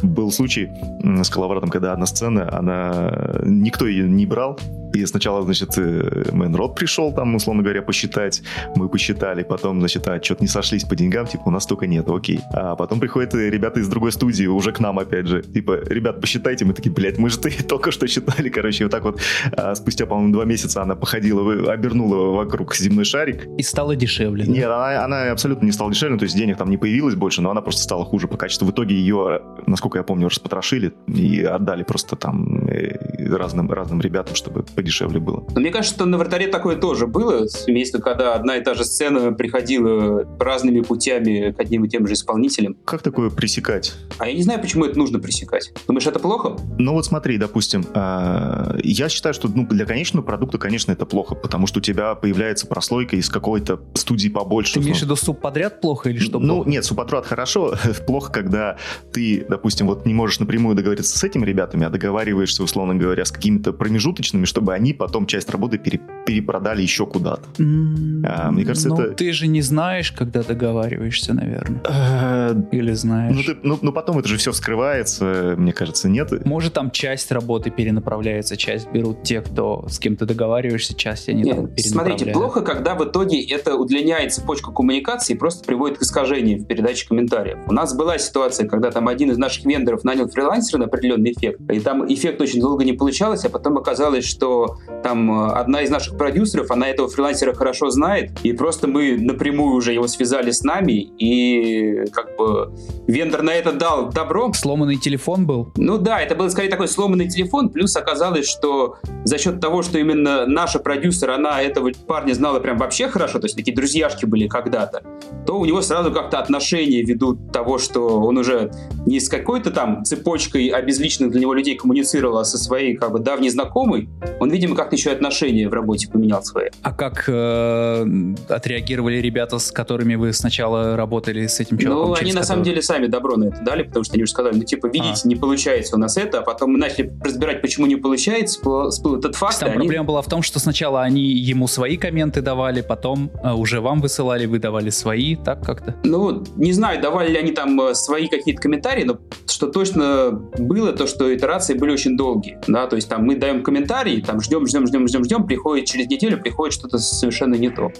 Speaker 2: был случай с Коловратом, когда одна сцена, она никто ее не брал, И сначала, значит, Мэнрод пришел там, условно говоря, посчитать. Мы посчитали. Потом, значит, а, что-то не сошлись по деньгам, типа, у нас столько нет, окей. А потом приходят ребята из другой студии, уже к нам опять же. Типа, ребят, посчитайте. Мы такие, блядь, мы же только что считали, короче. Вот так вот а, спустя, по-моему, два месяца она походила, обернула вокруг земной шарик.
Speaker 4: И стало дешевле.
Speaker 2: Нет, она, она абсолютно не стала дешевле, то есть денег там не появилось больше, но она просто стала хуже по качеству. В итоге ее, насколько я помню, распотрошили и отдали просто там э, разным, разным ребятам, чтобы подешевле было.
Speaker 5: Но мне кажется, что на вратаре такое тоже было, если когда одна и та же сцена приходила разными путями к одним и тем же исполнителям.
Speaker 2: Как такое пресекать?
Speaker 5: А я не знаю, почему это нужно пресекать. Думаешь, это плохо?
Speaker 2: Ну вот смотри, допустим, а, я считаю, что ну, для конечного продукта, конечно, это плохо, потому что у тебя появляется прослойка из какой-то студии побольше.
Speaker 4: Ты имеешь в виду субподряд плохо или что?
Speaker 2: Ну,
Speaker 4: плохо?
Speaker 2: нет, субподряд хорошо. плохо, когда ты, допустим, вот не можешь напрямую договориться с этими ребятами, а договариваешься, условно говоря, с какими-то промежуточными, чтобы они потом часть работы пере перепродали еще куда-то.
Speaker 4: Mm, а, мне кажется, ну, это... ты же не знаешь, когда договариваешься, наверное.
Speaker 2: Э,
Speaker 4: или знаешь.
Speaker 2: Ну, ты, ну, ну, потом это же все вскрывается, мне кажется, нет.
Speaker 4: Может, там часть работы перенаправляется, часть берут те, кто с кем ты договариваешься, часть они нет, там
Speaker 5: Смотрите, плохо, когда в итоге это удлиняет цепочку коммуникации и просто приводит к искажению в передаче комментариев. У нас была ситуация, когда там один из наших вендоров нанял фрилансера на определенный эффект, и там эффект очень долго не получалось, а потом оказалось, что там э, одна из наших продюсеров, она этого фрилансера хорошо знает, и просто мы напрямую уже его связали с нами, и как бы вендор на это дал добро.
Speaker 4: Сломанный телефон был?
Speaker 5: Ну да, это был скорее такой сломанный телефон, плюс оказалось, что за счет того, что именно наша продюсер, она этого парня знала прям вообще хорошо, то есть такие друзьяшки были когда-то, то у него сразу как-то отношения ведут того, что он уже не с какой-то там цепочкой обезличенных для него людей коммуницировал, а со своей как бы давней знакомой, он, видимо, как-то еще отношения в работе поменял свои.
Speaker 4: А как э, отреагировали ребята, с которыми вы сначала работали с этим человеком?
Speaker 5: Ну, они на самом деле сами добро на это дали, потому что они уже сказали, ну, типа, видите, а. не получается у нас это, а потом мы начали разбирать, почему не получается, всплыл этот факт.
Speaker 4: Там
Speaker 5: они...
Speaker 4: проблема была в том, что сначала они ему свои комменты давали, потом э, уже вам высылали, вы давали свои, так как-то?
Speaker 5: Ну, не знаю, давали ли они там э, свои какие-то комментарии, но что точно было, то, что итерации были очень долгие, да, то есть там мы даем комментарий, там ждем, ждем, ждем, ждем, ждем, приходит через неделю, приходит что-то совершенно не то.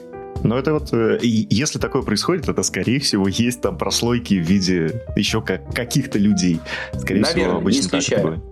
Speaker 2: Но это вот, э, если такое происходит, это, скорее всего, есть там прослойки в виде еще как, каких-то людей. Скорее
Speaker 5: Наверное,
Speaker 2: всего, обычно
Speaker 5: не
Speaker 2: так это бывает.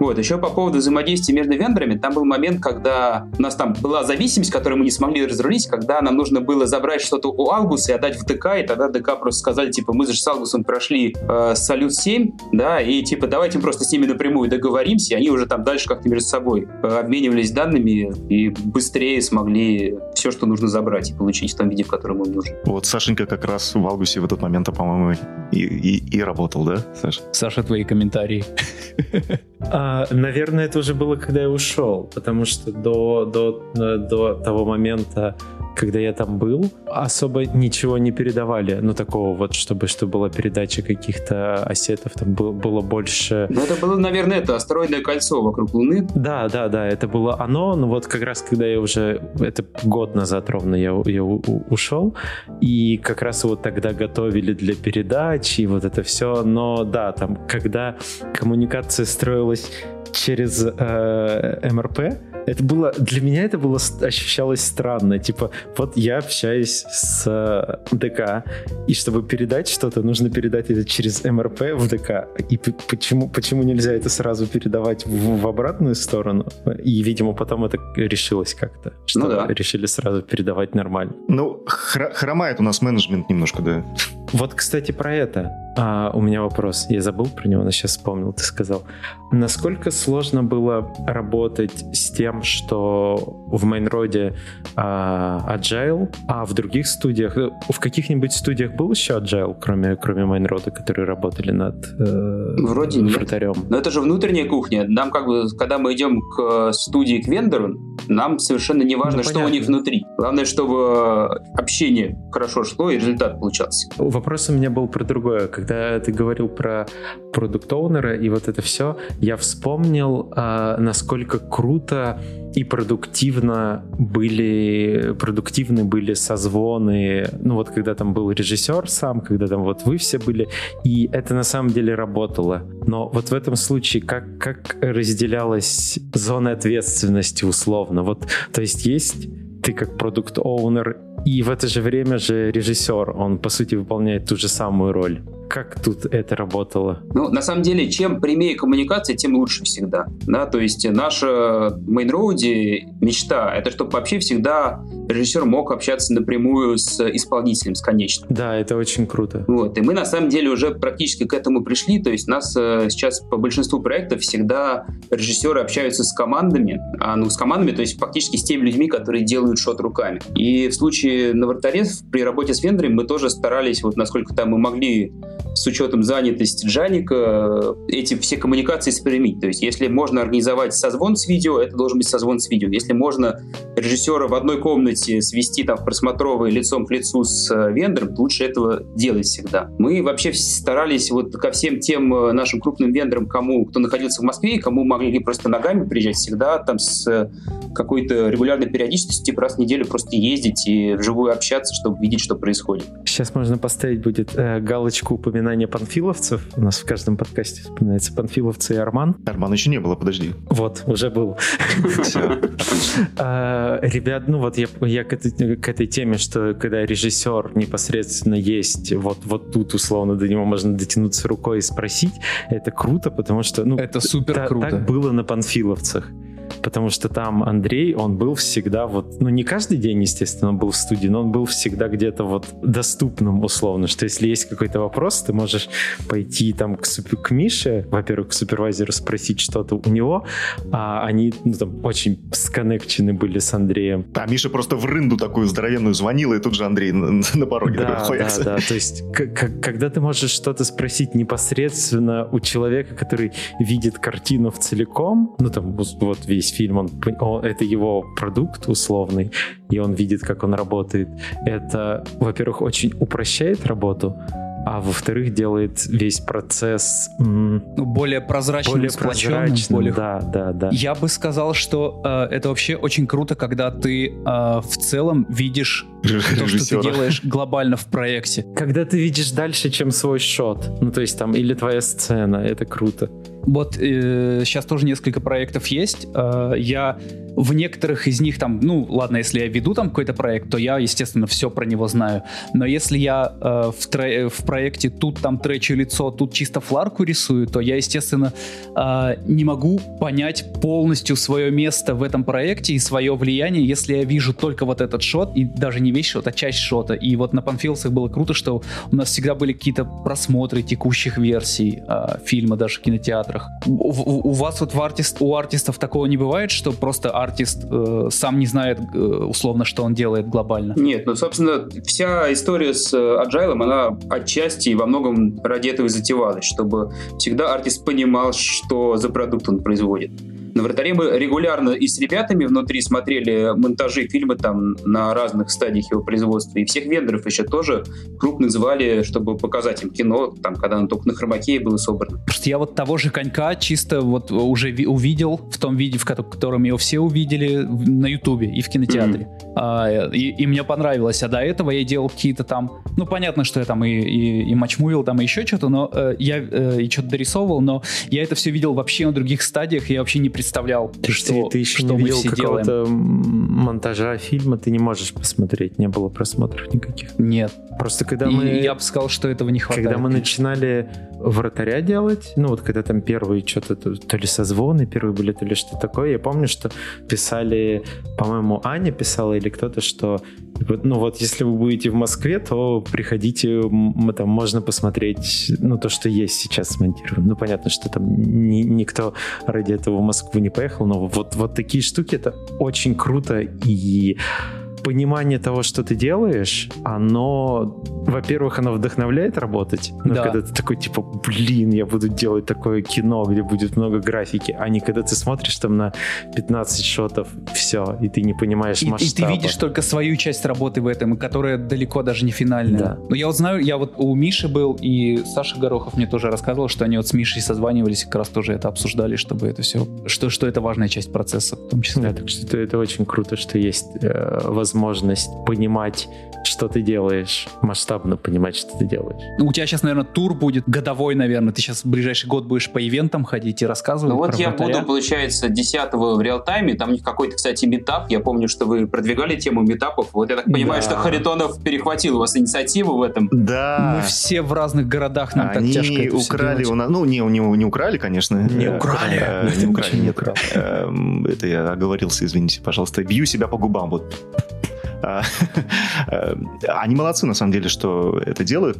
Speaker 5: Вот, еще по поводу взаимодействия между вендорами, там был момент, когда у нас там была зависимость, которую мы не смогли разрулить, когда нам нужно было забрать что-то у Алгуса и отдать в ДК, и тогда ДК просто сказали, типа, мы же с Алгусом прошли э, Салют 7, да, и типа давайте просто с ними напрямую договоримся, и они уже там дальше как-то между собой э, обменивались данными и быстрее смогли все, что нужно забрать и получить в том виде, в котором им нужно.
Speaker 2: Вот Сашенька как раз в Алгусе в этот момент, по-моему, и, и, и работал, да, Саша?
Speaker 4: Саша, твои комментарии.
Speaker 1: А, наверное, это уже было, когда я ушел, потому что до, до, до того момента, когда я там был, особо ничего не передавали, ну, такого вот, чтобы, чтобы была передача каких-то ассетов, там было, было больше...
Speaker 5: Ну, это было, наверное, это астероидное кольцо вокруг Луны.
Speaker 1: Да, да, да, это было оно, но вот как раз, когда я уже, это год назад ровно я, я ушел, и как раз вот тогда готовили для передачи, и вот это все, но да, там, когда коммуникация строилась через э, МРП, это было для меня это было ощущалось странно. Типа, вот я общаюсь с э, ДК, и чтобы передать что-то, нужно передать это через МРП в ДК. И почему, почему нельзя это сразу передавать в, в обратную сторону? И, видимо, потом это решилось как-то. Что ну, да. решили сразу передавать нормально.
Speaker 2: Ну, хр- хромает у нас менеджмент немножко, да.
Speaker 1: Вот, кстати, про это. А, у меня вопрос. Я забыл про него, но сейчас вспомнил, ты сказал. Насколько сложно было работать с тем, что в Майнроде а, Agile, а в других студиях, э, в каких-нибудь студиях был еще Agile, кроме, кроме Майнрода, которые работали над э,
Speaker 5: Вроде
Speaker 1: вратарем?
Speaker 5: Нет. Но это же внутренняя кухня. Нам как бы, когда мы идем к студии, к вендору, нам совершенно не важно, ну, что у них внутри. Главное, чтобы общение хорошо шло и результат получался.
Speaker 1: Вопрос у меня был про другое. Когда ты говорил про продукт оунера и вот это все, я вспомнил, а, насколько круто и продуктивно были, продуктивны были созвоны, ну вот когда там был режиссер сам, когда там вот вы все были, и это на самом деле работало. Но вот в этом случае как, как разделялась зона ответственности условно? Вот, то есть есть ты как продукт-оунер, и в это же время же режиссер, он по сути выполняет ту же самую роль. Как тут это работало?
Speaker 5: Ну, на самом деле, чем прямее коммуникация, тем лучше всегда. Да? То есть наша Road мечта — это чтобы вообще всегда режиссер мог общаться напрямую с исполнителем, с конечным.
Speaker 1: Да, это очень круто.
Speaker 5: Вот. И мы на самом деле уже практически к этому пришли. То есть нас э, сейчас по большинству проектов всегда режиссеры общаются с командами, а ну с командами, то есть фактически с теми людьми, которые делают шот руками. И в случае на вратаре при работе с вендорами мы тоже старались, вот насколько там мы могли с учетом занятости Джаника эти все коммуникации спрямить. То есть, если можно организовать созвон с видео, это должен быть созвон с видео. Если можно режиссера в одной комнате свести там в просмотровой лицом к лицу с э, вендором, лучше этого делать всегда. Мы вообще старались вот ко всем тем э, нашим крупным вендорам, кому, кто находился в Москве, кому могли просто ногами приезжать, всегда там с э, какой-то регулярной периодичностью, типа раз в неделю просто ездить и вживую общаться, чтобы видеть, что происходит.
Speaker 1: Сейчас можно поставить будет э, галочку упоминания панфиловцев. У нас в каждом подкасте вспоминается панфиловцы и Арман.
Speaker 2: Арман еще не было, подожди.
Speaker 1: Вот, уже был. А, ребят, ну вот я, к, этой, теме, что когда режиссер непосредственно есть, вот, вот тут условно до него можно дотянуться рукой и спросить, это круто, потому что... Ну,
Speaker 4: это супер круто.
Speaker 1: Так было на панфиловцах потому что там Андрей, он был всегда вот, ну не каждый день, естественно, он был в студии, но он был всегда где-то вот доступным условно, что если есть какой-то вопрос, ты можешь пойти там к, к Мише, во-первых, к супервайзеру спросить что-то у него, а они ну, там очень сконнекчены были с Андреем.
Speaker 2: А Миша просто в рынду такую здоровенную звонила, и тут же Андрей на, на пороге
Speaker 1: да,
Speaker 2: такой
Speaker 1: Да, да, то есть когда ты можешь что-то спросить непосредственно у человека, который видит картину в целиком, ну там вот весь весь фильм, он, он, это его продукт условный, и он видит, как он работает. Это, во-первых, очень упрощает работу, а во-вторых, делает весь процесс
Speaker 4: ну, более прозрачным, более
Speaker 1: прозрачным, более... Да, да, да.
Speaker 4: Я бы сказал, что э, это вообще очень круто, когда ты э, в целом видишь то, что ты делаешь глобально в проекте.
Speaker 1: Когда ты видишь дальше, чем свой шот, ну то есть там или твоя сцена, это круто.
Speaker 4: Вот э, сейчас тоже несколько проектов есть. Э, я в некоторых из них там, ну ладно, если я веду там какой-то проект, то я, естественно, все про него знаю. Но если я э, в, тре- в проекте тут там тречу лицо, тут чисто фларку рисую, то я, естественно, э, не могу понять полностью свое место в этом проекте и свое влияние, если я вижу только вот этот шот, и даже не весь шот, а часть шота. И вот на Панфилсах было круто, что у нас всегда были какие-то просмотры текущих версий э, фильма, даже в кинотеатрах. У, у, у вас вот в артист, у артистов такого не бывает, что просто артист э, сам не знает э, условно, что он делает глобально?
Speaker 5: Нет, ну, собственно, вся история с Agile, она отчасти и во многом ради этого и затевалась, чтобы всегда артист понимал, что за продукт он производит. На вратаре мы регулярно и с ребятами внутри смотрели монтажи фильма там на разных стадиях его производства. И всех вендоров еще тоже крупных звали, чтобы показать им кино, там, когда оно только на хромакее было собрано.
Speaker 4: Просто я вот того же конька чисто вот уже увидел в том виде, в котором его все увидели на Ютубе и в кинотеатре. Mm-hmm. А, и, и мне понравилось. А до этого я делал какие-то там... Ну, понятно, что я там и, и, и матчмувил, там и еще что-то, но э, я э, и что-то дорисовывал, но я это все видел вообще на других стадиях, я вообще не представлял,
Speaker 1: ты, что, ты еще что не видел какого-то монтажа фильма, ты не можешь посмотреть, не было просмотров никаких.
Speaker 4: Нет.
Speaker 1: Просто когда и мы...
Speaker 4: я бы сказал, что этого не хватает.
Speaker 1: Когда мы начинали вратаря делать, ну вот когда там первые что-то, то ли созвоны первые были, то ли что такое, я помню, что писали, по-моему, Аня писала или кто-то, что ну вот если вы будете в Москве, то приходите, там можно посмотреть, ну то, что есть сейчас смонтировано. Ну понятно, что там ни, никто ради этого в Москву не поехал, но вот, вот такие штуки, это очень круто и понимание того, что ты делаешь, оно, во-первых, оно вдохновляет работать. Но
Speaker 4: Да.
Speaker 1: когда ты такой, типа, блин, я буду делать такое кино, где будет много графики, а не когда ты смотришь там на 15 шотов, все, и ты не понимаешь
Speaker 4: И, и
Speaker 1: масштаба.
Speaker 4: ты видишь только свою часть работы в этом, и которая далеко даже не финальная.
Speaker 1: Да.
Speaker 4: Но я вот знаю, я вот у Миши был, и Саша Горохов мне тоже рассказывал, что они вот с Мишей созванивались, и как раз тоже это обсуждали, чтобы это все, что, что это важная часть процесса в том числе.
Speaker 1: Да, так что это, это очень круто, что есть э, возможность понимать, что ты делаешь, масштабно понимать, что ты делаешь.
Speaker 4: Ну, у тебя сейчас, наверное, тур будет годовой, наверное. Ты сейчас в ближайший год будешь по ивентам ходить и рассказывать
Speaker 5: Ну вот
Speaker 4: про
Speaker 5: я
Speaker 4: вратаря.
Speaker 5: буду, получается, 10 в реал-тайме. Там у них какой-то, кстати, метап. Я помню, что вы продвигали тему метапов. Вот я так понимаю,
Speaker 1: Да.
Speaker 5: что Харитонов перехватил у вас инициативу в этом.
Speaker 2: Да.
Speaker 4: Мы все в разных городах, нам так
Speaker 2: Они
Speaker 4: тяжко это
Speaker 2: украли у нас, ну не, не, не украли, конечно.
Speaker 1: Не
Speaker 2: Э,
Speaker 1: украли.
Speaker 2: э, Не украли, нет. Эм, Это я оговорился, извините, пожалуйста. Бью себя по губам. Вот. А, э, Они молодцы, на самом деле, что это делают.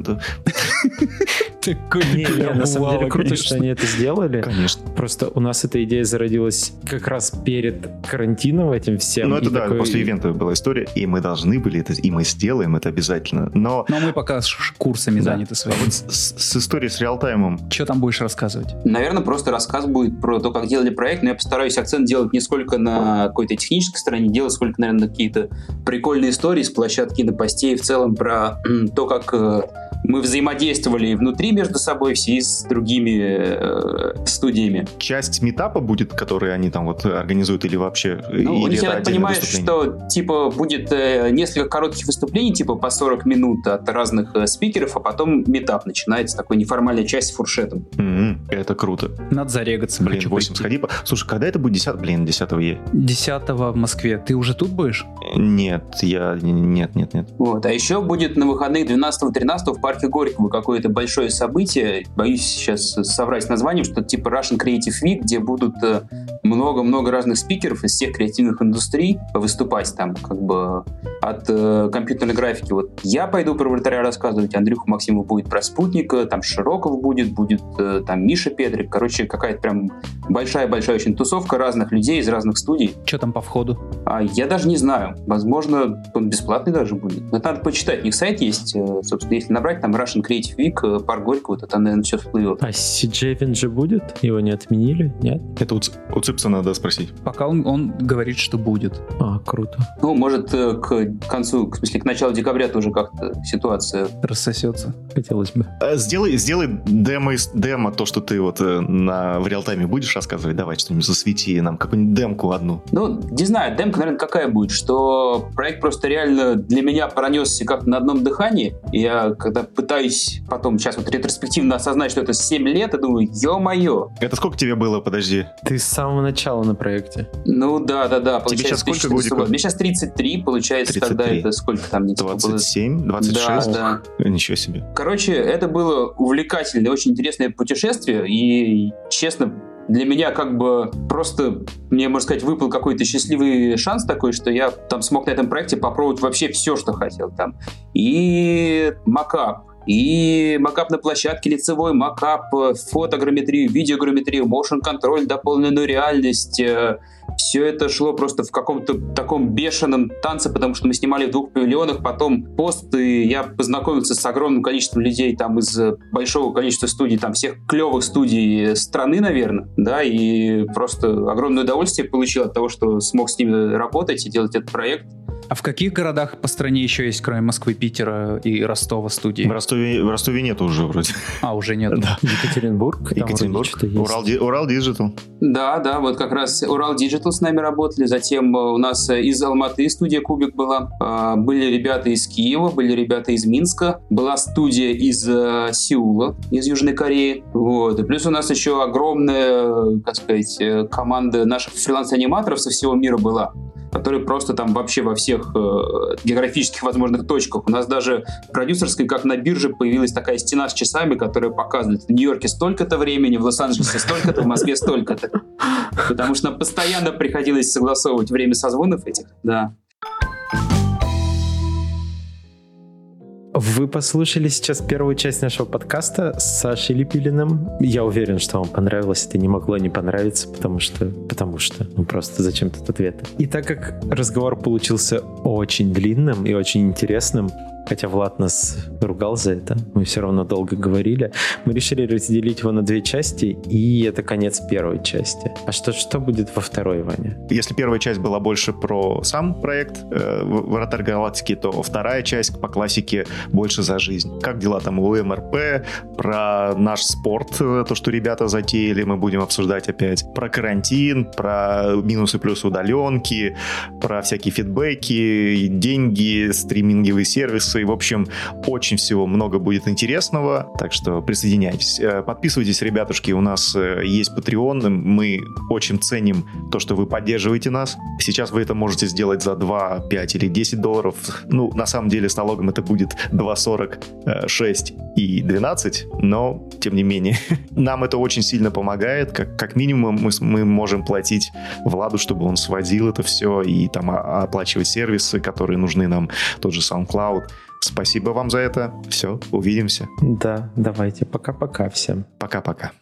Speaker 4: Такой
Speaker 1: Не, не, на самом деле круто,
Speaker 4: конечно.
Speaker 1: что они это сделали.
Speaker 2: Конечно.
Speaker 1: Просто у нас эта идея зародилась как раз перед карантином этим всем.
Speaker 2: Ну, это
Speaker 1: И
Speaker 2: да,
Speaker 1: такой-
Speaker 2: после ивента была история, и мы должны были это, и мы сделаем это обязательно. Но
Speaker 4: Но мы пока с курсами
Speaker 2: Да.
Speaker 4: заняты своими.
Speaker 2: вот с, с историей с реалтаймом,
Speaker 4: Что там будешь рассказывать?
Speaker 5: Наверное, просто рассказ будет про то, как делали проект, но я постараюсь акцент делать не сколько на какой-то технической стороне дела, сколько, наверное, на какие-то прикольные истории с площадки на постей в целом про то, как э, мы взаимодействовали внутри между собой все с другими э, студиями.
Speaker 2: часть метапа будет, который они там вот организуют, или вообще,
Speaker 5: Ну, у
Speaker 2: или
Speaker 5: я так понимаю, что типа будет э, несколько коротких выступлений, типа по 40 минут от разных э, спикеров, а потом метап начинается, такой неформальная часть с фуршетом.
Speaker 2: Мгм, это круто.
Speaker 4: Надо зарегаться.
Speaker 2: Блин,
Speaker 4: хочу
Speaker 2: 8
Speaker 4: пойти.
Speaker 2: сходи. по- Слушай, когда это будет 10? Блин, 10 е.
Speaker 4: 10 в Москве. Ты уже тут будешь?
Speaker 2: Нет, я... Нет, нет, нет.
Speaker 5: Вот. А еще будет на выходных 12-13 в парке Горького какое-то большое событие. Боюсь сейчас соврать названием, что типа Russian Creative Week, где будут э, много-много разных спикеров из всех креативных индустрий выступать там как бы от э, компьютерной графики. Вот я пойду про вратаря рассказывать, Андрюха Максимов будет про спутника, там Широков будет, будет э, там Миша Петрик. Короче, какая-то прям большая-большая очень тусовка разных людей из разных студий.
Speaker 4: Что там по входу?
Speaker 5: А я даже не знаю. Возможно, он бесплатный даже будет. Но надо почитать. У них сайт есть. э, Собственно, если набрать там Russian Creative Week, э, парк Горького, то там, наверное, все всплывет.
Speaker 1: А CJ же будет? Его не отменили? Нет?
Speaker 2: Это у, у Ципса надо спросить.
Speaker 4: Пока он, он говорит, что будет.
Speaker 1: А, круто.
Speaker 5: Ну, может, э, к концу, в смысле, к началу декабря тоже как-то ситуация.
Speaker 4: Рассосется.
Speaker 1: Хотелось бы.
Speaker 2: Э, Сделай, сделай демо, из- демо, то, что ты вот э, на, в реалтайме будешь рассказывать. Давай что-нибудь засвети нам, какую-нибудь демку одну.
Speaker 5: Ну, не знаю, демка, наверное, какая будет, что проект просто реально для меня пронесся как на одном дыхании. Я, когда пытаюсь потом, сейчас вот ретроспективно осознать, что это 7 лет, я думаю, ё-моё.
Speaker 2: Это сколько тебе было, подожди?
Speaker 1: Ты с самого начала на проекте.
Speaker 5: Ну да, да, да. Получается,
Speaker 2: сейчас сколько
Speaker 5: 2014
Speaker 2: годиков?
Speaker 5: год. Мне сейчас 33, получается, тогда
Speaker 2: 33.
Speaker 5: это сколько там? типа, было?
Speaker 2: 27, 26?
Speaker 5: Да, да.
Speaker 2: Ничего себе.
Speaker 5: Короче, это было увлекательное, очень интересное путешествие, и, честно, для меня как бы просто, мне, можно сказать, выпал какой-то счастливый шанс такой, что я там смог на этом проекте попробовать вообще все, что хотел там. И макап, и макап на площадке, лицевой макап, э, фотограмметрию, видеограмметрию, motion контроль, дополненную реальность. Все это шло просто в каком-то таком бешеном танце, потому что мы снимали в двух павильонах, потом пост, и я познакомился с огромным количеством людей там из э, большого количества студий, там всех клевых студий страны, наверное, да, и просто огромное удовольствие получил от того, что смог с ними работать и делать этот проект.
Speaker 4: А в каких городах по стране еще есть, кроме Москвы, Питера и Ростова студии?
Speaker 2: В Ростове, в Ростове нету уже вроде.
Speaker 4: А, уже нет.
Speaker 2: Да.
Speaker 1: Екатеринбург.
Speaker 2: Екатеринбург. Урал, Урал Digital.
Speaker 5: Да, да, вот как раз Урал Digital с нами работали, затем э, у нас э, из Алматы студия Кубик была, А, были ребята из Киева, были ребята из Минска, была студия из э, Сеула, из Южной Кореи, вот, и плюс у нас еще огромная, как сказать, команда наших фриланс-аниматоров со всего мира была, которые просто там вообще во всех э, географических возможных точках. У нас даже в продюсерской, как на бирже, появилась такая стена с часами, которая показывает в Нью-Йорке столько-то времени, в Лос-Анджелесе столько-то, в Москве столько-то. Потому что нам постоянно приходилось согласовывать время созвонов этих. Да.
Speaker 1: Вы послушали сейчас первую часть нашего подкаста с Сашей Лепилиным. Я уверен, что вам понравилось. Это не могло не понравиться, потому что... Потому что... Ну, просто зачем тут ответы? И так как разговор получился очень длинным и очень интересным, хотя Влад нас ругал за это, мы все равно долго говорили. Мы решили разделить его на две части, и это конец первой части. А что, что будет во второй, Ваня?
Speaker 2: Если первая часть была больше про сам проект э, «Вратарь галактики», то вторая часть по классике больше за жизнь. Как дела там у МРП, про наш спорт, э, то, что ребята затеяли, мы будем обсуждать опять, про карантин, про минусы плюсы удаленки, про всякие фидбэки, деньги, стриминговые сервисы, и, в общем, очень всего много будет интересного, так что присоединяйтесь. Э, подписывайтесь, ребятушки, у нас э, есть Patreon, мы очень ценим то, что вы поддерживаете нас. Сейчас вы это можете сделать за 2, 5 или 10 долларов. Ну, на самом деле, с налогом это будет 2,46 и 12, но, тем не менее, нам это очень сильно помогает. Как, как минимум, мы, мы можем платить Владу, чтобы он сводил это все и там оплачивать сервисы, которые нужны нам, тот же SoundCloud. Спасибо вам за это. Все, увидимся.
Speaker 1: Да, давайте. Пока-пока всем.
Speaker 2: Пока-пока.